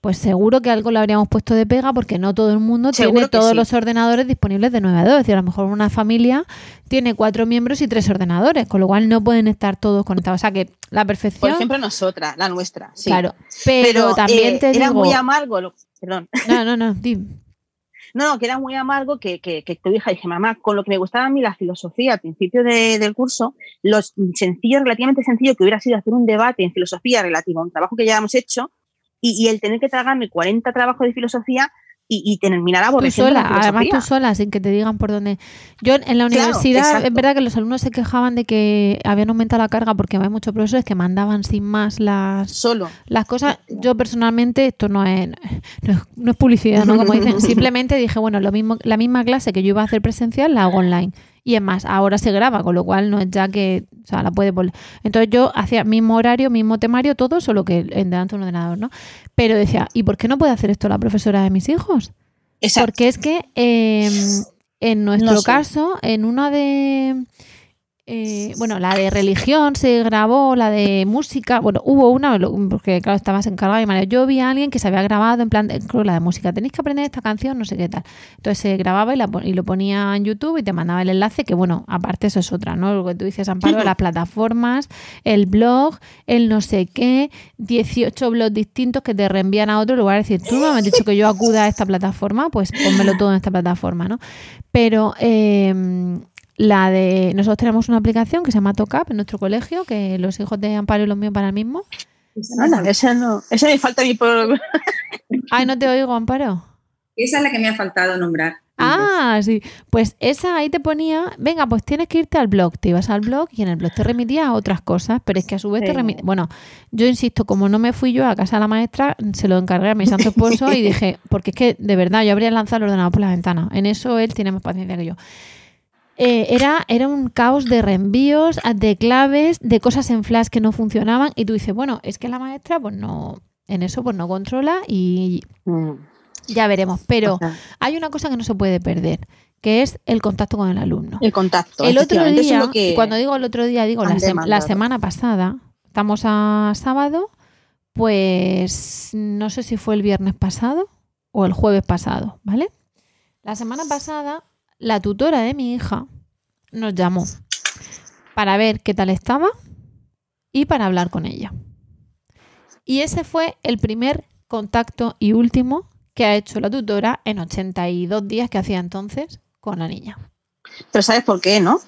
Pues seguro que algo le habríamos puesto de pega porque no todo el mundo Seguro tiene todos sí. los ordenadores disponibles de 9 a 2. Es decir, a lo mejor una familia tiene cuatro miembros y tres ordenadores, con lo cual no pueden estar todos conectados. O sea que la perfección... Por ejemplo, nosotras, la nuestra. sí. Claro, pero, también eh, te era digo... muy amargo, lo- perdón. No, no, no, di. No, no, que era muy amargo que, que, que tu hija dije, mamá, con lo que me gustaba a mí la filosofía al principio de- del curso, lo sencillo, relativamente sencillo que hubiera sido hacer un debate en filosofía relativo a un trabajo que ya hemos hecho y, y el tener que tragarme 40 trabajos de filosofía y, y terminar Tú aborreciendo sola, la además tú sola, sin que te digan por dónde. Yo en la Claro, universidad, es verdad que los alumnos se quejaban de que habían aumentado la carga porque hay muchos profesores que mandaban sin más las, Solo. las cosas. Yo personalmente, esto no es, no es, no es publicidad, ¿no? Como dicen, simplemente dije, bueno, lo mismo, la misma clase que yo iba a hacer presencial la hago online. Y es más, ahora se graba, con lo cual no es ya que, o sea, la puede poner. Entonces yo hacía mismo horario, mismo temario, todo, solo que en delante de un ordenador, ¿no? Pero decía, ¿y por qué no puede hacer esto la profesora de mis hijos? Exacto. Porque es que eh, en nuestro No sé. caso, en una de. Eh, bueno, la de religión se grabó, la de música. Bueno, hubo una, porque claro, estabas encargada y María. Yo vi a alguien que se había grabado en plan, de- creo, la de música. Tenéis que aprender esta canción, no sé qué tal. Entonces se grababa y, la, y lo ponía en YouTube y te mandaba el enlace, que bueno, aparte eso es otra, ¿no? Lo que tú dices, Amparo, las plataformas, el blog, el no sé qué, 18 blogs distintos que te reenvían a otro lugar. Es decir, tú me has dicho que yo acuda a esta plataforma, pues pónmelo todo en esta plataforma, ¿no? Pero eh, la de. Nosotros tenemos una aplicación que se llama TOCAP en nuestro colegio, que los hijos de Amparo y los míos para el mismo. Anda, ese no, ese me falta a mí por... Ay, no te oigo, Amparo. Esa es la que me ha faltado nombrar. Ah, sí. Pues esa ahí te ponía, venga, pues tienes que irte al blog. Te ibas al blog y en el blog te remitía a otras cosas, pero es que a su vez te remitía. Bueno, yo insisto, como no me fui yo a casa de la maestra, se lo encargué a mi santo esposo y dije, porque es que de verdad yo habría lanzado el ordenador por la ventana. En eso él tiene más paciencia que yo. Eh, era, era un caos de reenvíos, de claves, de cosas en flash que no funcionaban. Y tú dices, bueno, es que la maestra, pues no, en eso pues no controla y Mm. ya veremos. Pero hay una cosa que no se puede perder, que es el contacto con el alumno. El contacto. El otro día, que cuando digo el otro día, digo la, la semana pasada, estamos a sábado, pues no sé si fue el viernes pasado o el jueves pasado, ¿vale? La semana pasada, la tutora de mi hija nos llamó para ver qué tal estaba y para hablar con ella. Y ese fue el primer contacto y último que ha hecho la tutora en 82 días que hacía entonces con la niña. Pero ¿sabes por qué, no?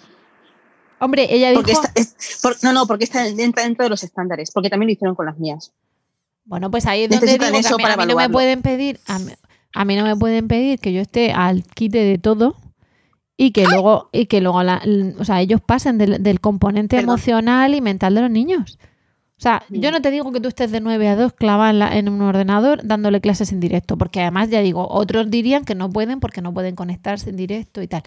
Hombre, ella dijo... Porque está- es- por- no, no, porque está dentro, dentro de los estándares, porque también lo hicieron con las mías. Bueno, pues ahí es donde digo que a mí, para a mí no me pueden pedir, a mí, a mí no me pueden pedir que yo esté al quite de todo y que luego, y que luego la- o sea, ellos pasen del, del componente Perdón. emocional y mental de los niños. O sea, yo no te digo que tú estés de 9 a 2 clavada en, un ordenador dándole clases en directo, porque además ya digo, otros dirían que no pueden porque no pueden conectarse en directo y tal.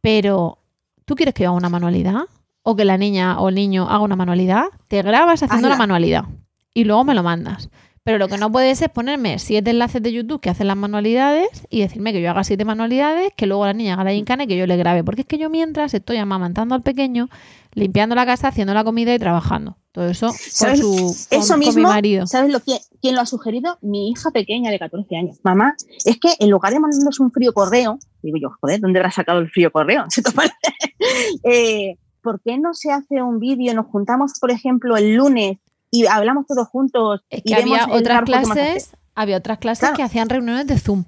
Pero, ¿tú quieres que yo haga una manualidad? ¿O que la niña o el niño haga una manualidad? Te grabas haciendo la manualidad y luego me lo mandas. Pero lo que no puedes es ponerme siete enlaces de YouTube que hacen las manualidades y decirme que yo haga siete manualidades, que luego la niña haga la gincana y que yo le grabe. Porque es que yo mientras estoy amamantando al pequeño, limpiando la casa, haciendo la comida y trabajando. Todo eso con, su, con, Eso con mismo, mi marido. ¿sabes lo que, quién lo ha sugerido? Mi hija pequeña de 14 años. Mamá, es que en lugar de mandarnos un frío correo, digo yo, joder, ¿dónde habrá sacado el frío correo? ¿Se te parece? Eh, ¿Por qué no se hace un vídeo? Nos juntamos, por ejemplo, el lunes y hablamos todos juntos. Es y que había otras clases, había otras clases Claro. que hacían reuniones de Zoom.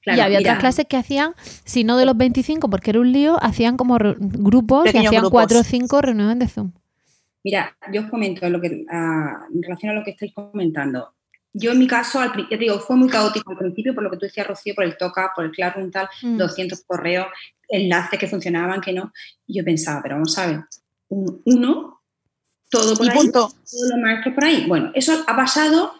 Claro, y había mira. otras clases que hacían, si no de los 25, porque era un lío, hacían como grupos y Pequeños hacían grupos. cuatro o cinco reuniones de Zoom. Mira, yo os comento lo que, ah, en relación a lo que estáis comentando. Yo en mi caso, al, ya te digo, fue muy caótico al principio, por lo que tú decías, Rocío, por el toca, por el Classroom tal, Mm. 200 correos, enlaces que funcionaban, que no. Y yo pensaba, pero vamos a ver, un- uno, todo por Y ahí, punto. todos los maestros por ahí. Bueno, eso ha pasado,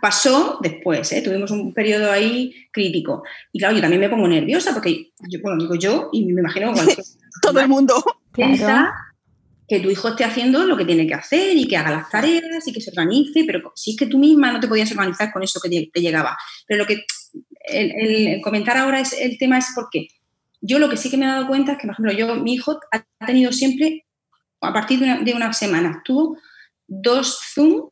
pasó después, ¿eh? tuvimos un periodo ahí crítico. Y claro, yo también me pongo nerviosa, porque, yo, bueno, digo yo, y me imagino que cualquier Todo el mundo. piensa que tu hijo esté haciendo lo que tiene que hacer y que haga las tareas y que se organice, pero si es que tú misma no te podías organizar con eso que te- te llegaba. Pero lo que el, el- el comentar ahora es el tema es porque yo lo que sí que me he dado cuenta es que, por ejemplo, yo, mi hijo ha tenido siempre, a partir de una, de una semana, tuvo dos Zoom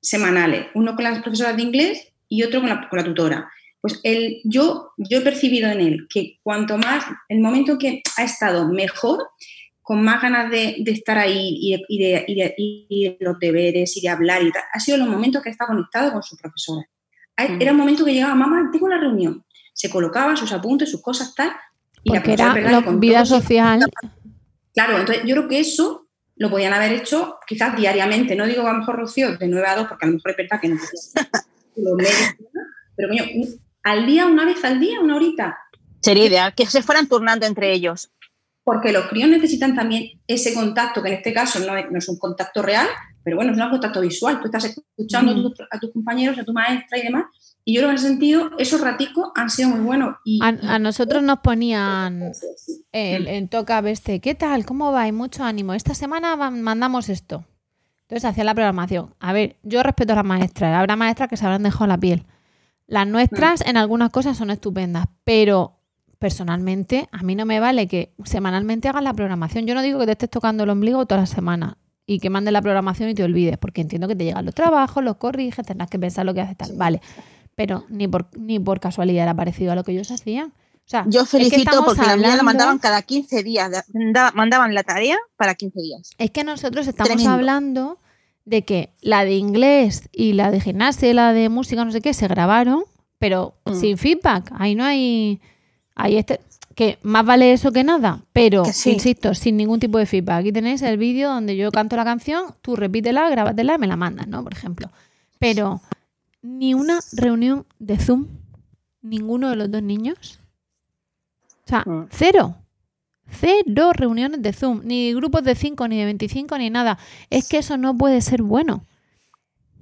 semanales, uno con las profesoras de inglés y otro con la, con la tutora. Pues él, yo, yo he percibido en él que cuanto más, el momento que ha estado mejor, con más ganas de, de estar ahí y de, y, de, y de- y de los deberes y de hablar y tal, ha sido los momentos que está conectado con su profesora. Ha- Mm. Era un momento que llegaba, mamá, tengo la reunión. Se colocaba sus apuntes, sus cosas, tal. Y la Porque era la vida social. Claro, entonces yo creo que eso lo podían haber hecho quizás diariamente. No digo a lo mejor Rocío de 9 a 2, porque a lo mejor es verdad que no pero coño, al día, una vez al día, una horita. Sería ideal que se fueran turnando entre ellos. Porque los críos necesitan también ese contacto, que en este caso no es, no es un contacto real, pero bueno, es un contacto visual. Tú estás escuchando a, Mm. tus, a tus compañeros, a tu maestra y demás. Y yo creo que en ese sentido, esos raticos han sido muy buenos. Y, A, a nosotros nos ponían el, en Toca Veste, ¿qué tal? ¿Cómo va? Hay mucho ánimo. Esta semana mandamos esto. Entonces hacía la programación. A ver, yo respeto a las maestras. Habrá maestras que se habrán dejado la piel. Las nuestras en algunas cosas son estupendas, pero personalmente a mí no me vale que semanalmente hagas la programación. Yo no digo que te estés tocando el ombligo toda la semana y que mandes la programación y te olvides, porque entiendo que te llegan los trabajos, los corriges, tendrás que pensar lo que haces tal. Vale, pero ni por, ni por casualidad era parecido a lo que ellos hacían. O sea, Yo es que felicito porque la mía la hablando- mandaban cada 15 días. da- Mandaban la tarea para 15 días. Es que nosotros estamos Tremendo. hablando de que la de inglés y la de gimnasia y la de música, no sé qué, se grabaron, pero Mm. sin feedback. Ahí no hay. Ahí este, que más vale eso que nada, pero Que sí. insisto, sin ningún tipo de feedback. Aquí tenéis el vídeo donde yo canto la canción, tú repítela, grábatela y me la mandas, ¿no? Por ejemplo. Pero ni una reunión de Zoom, ninguno de los dos niños. O sea, Mm. cero. Cero reuniones de Zoom, ni grupos de 5, ni de 25, ni nada. Es que eso no puede ser bueno.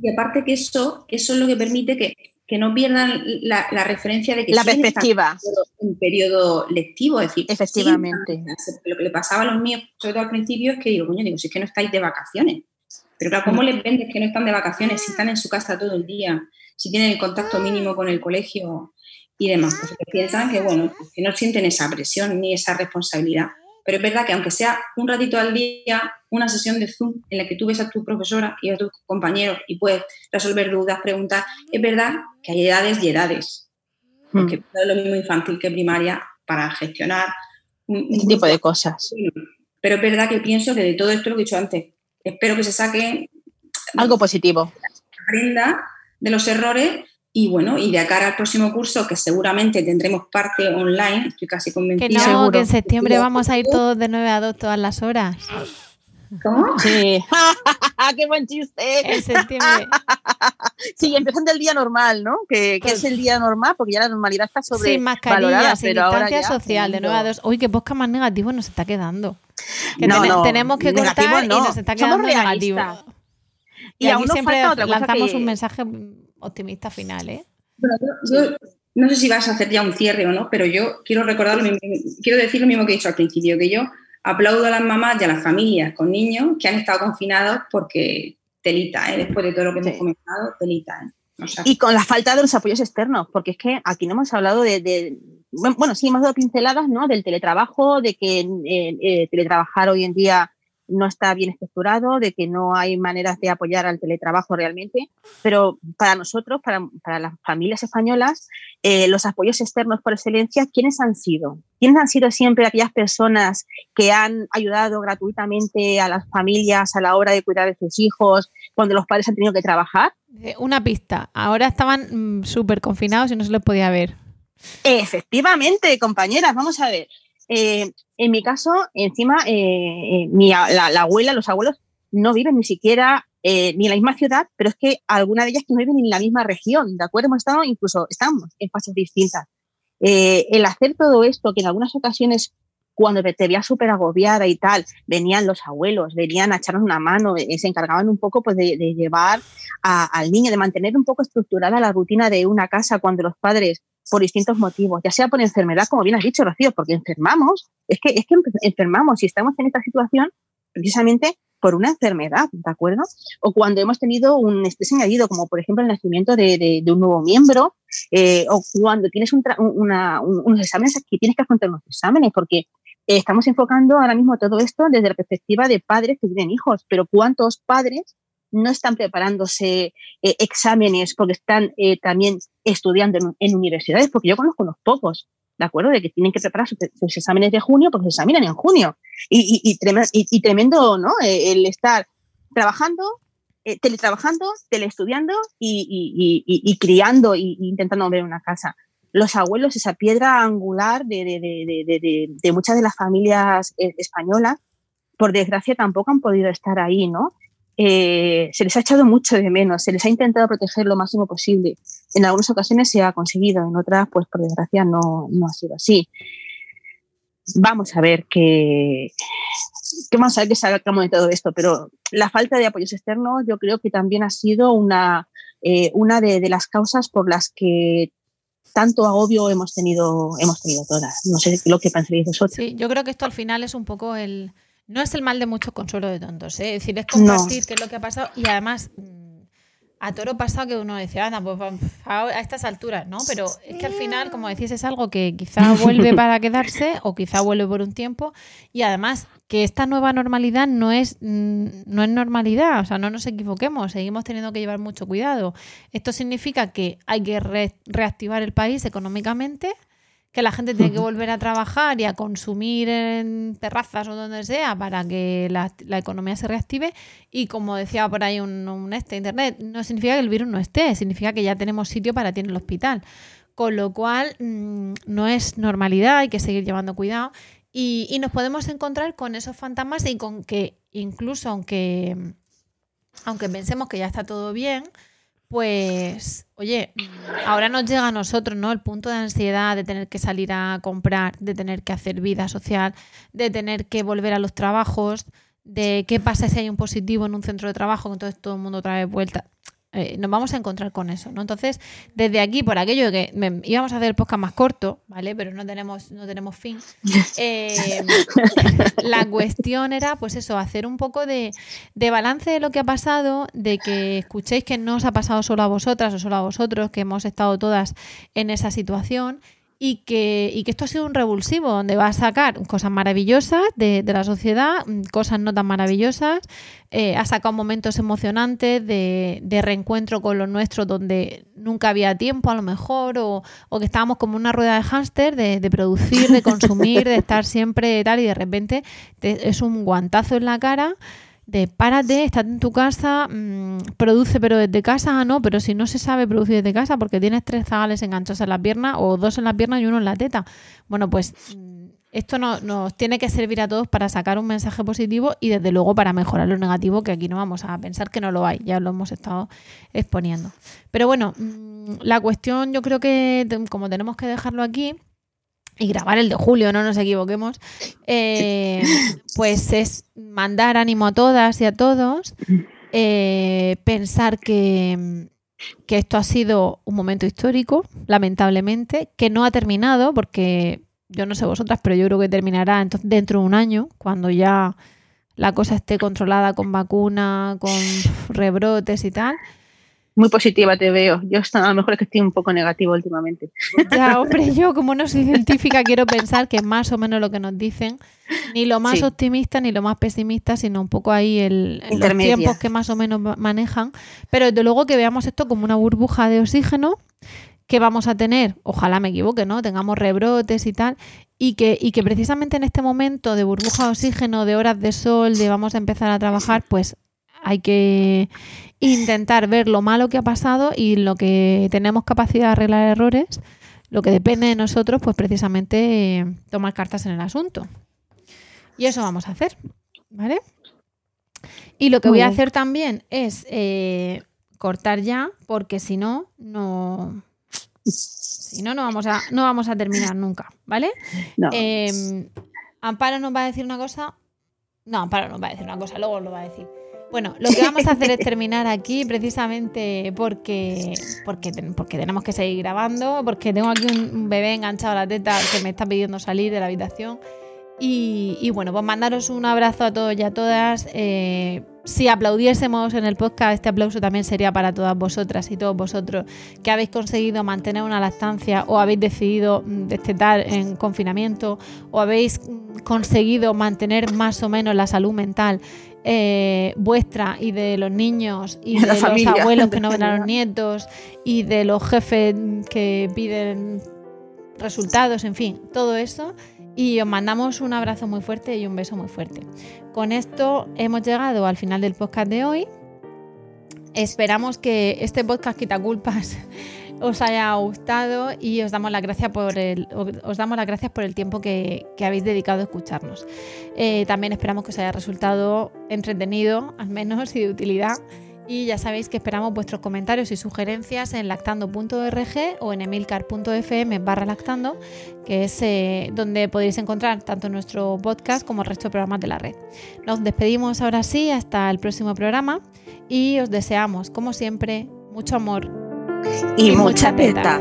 y aparte que eso, eso es lo que permite que, que no pierdan la, la referencia de que La siguen perspectiva. en un periodo lectivo. Es decir, Efectivamente. Lo que le pasaba a los míos, sobre todo al principio, es que digo, coño, digo, si es que no estáis de vacaciones. Pero claro, ¿cómo les vendes que no están de vacaciones si están en su casa todo el día? Si tienen el contacto mínimo con el colegio y demás. Pues que piensan que, bueno, que no sienten esa presión ni esa responsabilidad. pero es verdad que aunque sea un ratito al día, una sesión de Zoom en la que tú ves a tu profesora y a tus compañeros y puedes resolver dudas, preguntar, es verdad que hay edades y edades, porque no es lo mismo infantil que primaria para gestionar un, Ese tipo de cosas. Pero es verdad que pienso que de todo esto lo que he dicho antes, espero que se saque Algo positivo. aprenda de los errores y bueno, y de cara al próximo curso, que seguramente tendremos parte online, estoy casi Que convencida. no, que en septiembre vamos a ir todos de 9 a 2 todas las horas. ¿Cómo? Sí. ¡Qué buen chiste! En septiembre. Sí, empezando el día normal, ¿no? Que, que es el día normal, porque ya la normalidad está sobre Sin mascarilla, sin pero ahora distancia social, de tremendo. 9 a 2. Uy, qué podcast más negativo nos está quedando. Que No, tene- no, tenemos que negativo cortar y no. nos está quedando negativo. realistas. Y, Y aún aquí nos siempre falta otra cosa lanzamos que- un mensaje optimista final, ¿eh? Bueno, yo, yo no sé si vas a hacer ya un cierre o no, pero yo quiero recordar lo mismo, quiero decir lo mismo que he dicho al principio, que yo aplaudo a las mamás y a las familias con niños que han estado confinados porque telita, ¿eh? después de todo lo que hemos comentado, telita. ¿eh? O sea, Y con la falta de los apoyos externos, porque es que aquí no hemos hablado de, de- bueno, sí hemos dado pinceladas, ¿no? Del teletrabajo, de que eh, eh, teletrabajar hoy en día no está bien estructurado, de que no hay maneras de apoyar al teletrabajo realmente, pero para nosotros, para, para las familias españolas, eh, los apoyos externos por excelencia, ¿quiénes han sido? ¿Quiénes han sido siempre aquellas personas que han ayudado gratuitamente a las familias a la hora de cuidar de sus hijos cuando los padres han tenido que trabajar? Una pista. Ahora estaban mm, súper confinados y no se les podía ver. Efectivamente, compañeras, vamos a ver. Eh, en mi caso, encima, eh, eh, mi la, la abuela, los abuelos, no viven ni siquiera eh, ni en la misma ciudad, pero es que alguna de ellas que no viven ni en la misma región, ¿de acuerdo? Hemos estado incluso, estamos en fases distintas. Eh, el hacer todo esto, que en algunas ocasiones, cuando te, veías súper agobiada y tal, venían los abuelos, venían a echarnos una mano, eh, se encargaban un poco pues, de, de llevar a- al niño, de mantener un poco estructurada la rutina de una casa cuando los padres por distintos motivos, ya sea por enfermedad, como bien has dicho, Rocío, porque enfermamos, es que, es que enfermamos y estamos en esta situación precisamente por una enfermedad, ¿de acuerdo? O cuando hemos tenido un estrés añadido, como por ejemplo el nacimiento de, de- de un nuevo miembro, eh, o cuando tienes un una- un- unos exámenes aquí, tienes que afrontar unos exámenes, porque eh, estamos enfocando ahora mismo todo esto desde la perspectiva de padres que tienen hijos, pero ¿cuántos padres no están preparándose eh, exámenes porque están eh, también estudiando en, universidades? Porque yo conozco unos pocos, ¿de acuerdo? De que tienen que preparar sus, sus exámenes de junio porque se examinan en junio. Y, tremendo, ¿no? Eh, el estar trabajando, eh, teletrabajando, teleestudiando y, criando y intentando ver una casa. Los abuelos, esa piedra angular de, de- de- de- muchas de las familias españolas, por desgracia tampoco han podido estar ahí, ¿no? Eh, se les ha echado mucho de menos, se les ha intentado proteger lo máximo posible. En algunas ocasiones se ha conseguido, en otras, pues por desgracia, no, no ha sido así. Vamos a ver qué, vamos a ver qué sacamos de todo esto, pero la falta de apoyos externos yo creo que también ha sido una, eh, una de, de las causas por las que tanto agobio hemos tenido, hemos tenido todas. No sé lo que pensaréis vosotros. Sí, yo creo que esto al final es un poco el. No es el mal de muchos consuelo de tontos, ¿eh? es decir, es compartir qué es lo que ha pasado y además mm, a toro pasado que uno decía, anda, pues a estas alturas, ¿no? Pero es que al final, como decís, es algo que quizá vuelve para quedarse o quizá vuelve por un tiempo y además que esta nueva normalidad no es, mm, no es normalidad, o sea, no nos equivoquemos, seguimos teniendo que llevar mucho cuidado. Esto significa que hay que re- reactivar el país económicamente, que la gente tiene que volver a trabajar y a consumir en terrazas o donde sea para que la, la economía se reactive. Y como decía por ahí un, un este internet, no significa que el virus no esté, significa que ya tenemos sitio para ti en el hospital. Con lo cual, mm, no es normalidad, hay que seguir llevando cuidado. Y, y nos podemos encontrar con esos fantasmas y con que incluso aunque, aunque pensemos que ya está todo bien, pues, oye, ahora nos llega a nosotros, ¿no? El punto de ansiedad de tener que salir a comprar, de tener que hacer vida social, de tener que volver a los trabajos, de qué pasa si hay un positivo en un centro de trabajo, entonces todo el mundo otra vez vuelta. Eh, nos vamos a encontrar con eso, ¿no? Entonces, desde aquí, por aquello de que me- íbamos a hacer el podcast más corto, ¿vale? Pero no tenemos, no tenemos fin. eh, la cuestión era, pues eso, hacer un poco de, de balance de lo que ha pasado, de que escuchéis que no os ha pasado solo a vosotras o solo a vosotros, que hemos estado todas en esa situación y que, y que esto ha sido un revulsivo donde va a sacar cosas maravillosas de, de la sociedad, mm, cosas no tan maravillosas, eh, ha sacado momentos emocionantes de, de, reencuentro con los nuestros donde nunca había tiempo a lo mejor o, o que estábamos como una rueda de hámster de, de, producir, de consumir, de estar siempre tal y de repente te, es un guantazo en la cara de párate, estate en tu casa, mmm, produce pero desde casa, ah, no, pero si no se sabe producir desde casa porque tienes tres zagales enganchados en la pierna o dos en la pierna y uno en la teta. Bueno, pues mmm, esto no, nos tiene que servir a todos para sacar un mensaje positivo y desde luego para mejorar lo negativo, que aquí no vamos a pensar que no lo hay, ya lo hemos estado exponiendo. Pero bueno, mmm, la cuestión yo creo que como tenemos que dejarlo aquí, y grabar el de julio, no nos equivoquemos, eh, pues es mandar ánimo a todas y a todos, eh, pensar que, que, esto ha sido un momento histórico, lamentablemente, que no ha terminado, porque yo no sé vosotras, pero yo creo que terminará entonces, dentro de un año, cuando ya la cosa esté controlada con vacuna, con rebrotes y tal muy positiva te veo. Yo a lo mejor es que estoy un poco negativo últimamente. Ya, hombre, yo como no soy científica quiero pensar que es más o menos lo que nos dicen, ni lo más sí. optimista ni lo más pesimista, sino un poco ahí el, los tiempos que más o menos manejan. Pero desde luego que veamos esto como una burbuja de oxígeno que vamos a tener, ojalá me equivoque, ¿no? Tengamos rebrotes y tal, y que, y que precisamente en este momento de burbuja de oxígeno, de horas de sol, de vamos a empezar a trabajar, pues hay que intentar ver lo malo que ha pasado y lo que tenemos capacidad de arreglar errores, lo que depende de nosotros, pues precisamente eh, tomar cartas en el asunto. Y eso vamos a hacer, ¿vale? Y lo que voy a hacer también es eh, cortar ya, porque si no, no... Si no, no vamos a, no vamos a terminar nunca, ¿vale? No. Eh, Amparo nos va a decir una cosa. No, Amparo nos va a decir una cosa, luego lo va a decir. Bueno, lo que vamos a hacer es terminar aquí precisamente porque, porque, porque tenemos que seguir grabando, porque tengo aquí un bebé enganchado a la teta que me está pidiendo salir de la habitación. Y, y bueno, pues mandaros un abrazo a todos y a todas. Eh, si aplaudiésemos en el podcast, este aplauso también sería para todas vosotras y todos vosotros que habéis conseguido mantener una lactancia o habéis decidido destetar en confinamiento o habéis conseguido mantener más o menos la salud mental eh, vuestra y de los niños y de, de los abuelos que no ven a los nietos y de los jefes que piden resultados, en fin, todo eso. Y os mandamos un abrazo muy fuerte y un beso muy fuerte. Con esto hemos llegado al final del podcast de hoy. Esperamos que este podcast quita culpas os haya gustado y os damos las gracias por el, os damos las gracias por el tiempo que, que habéis dedicado a escucharnos. Eh, también esperamos que os haya resultado entretenido, al menos, y de utilidad. Y ya sabéis que esperamos vuestros comentarios y sugerencias en lactando.org o en emilcar.fm barra lactando, que es eh, donde podéis encontrar tanto nuestro podcast como el resto de programas de la red. Nos despedimos ahora sí hasta el próximo programa y os deseamos, como siempre, mucho amor y, y mucha teta.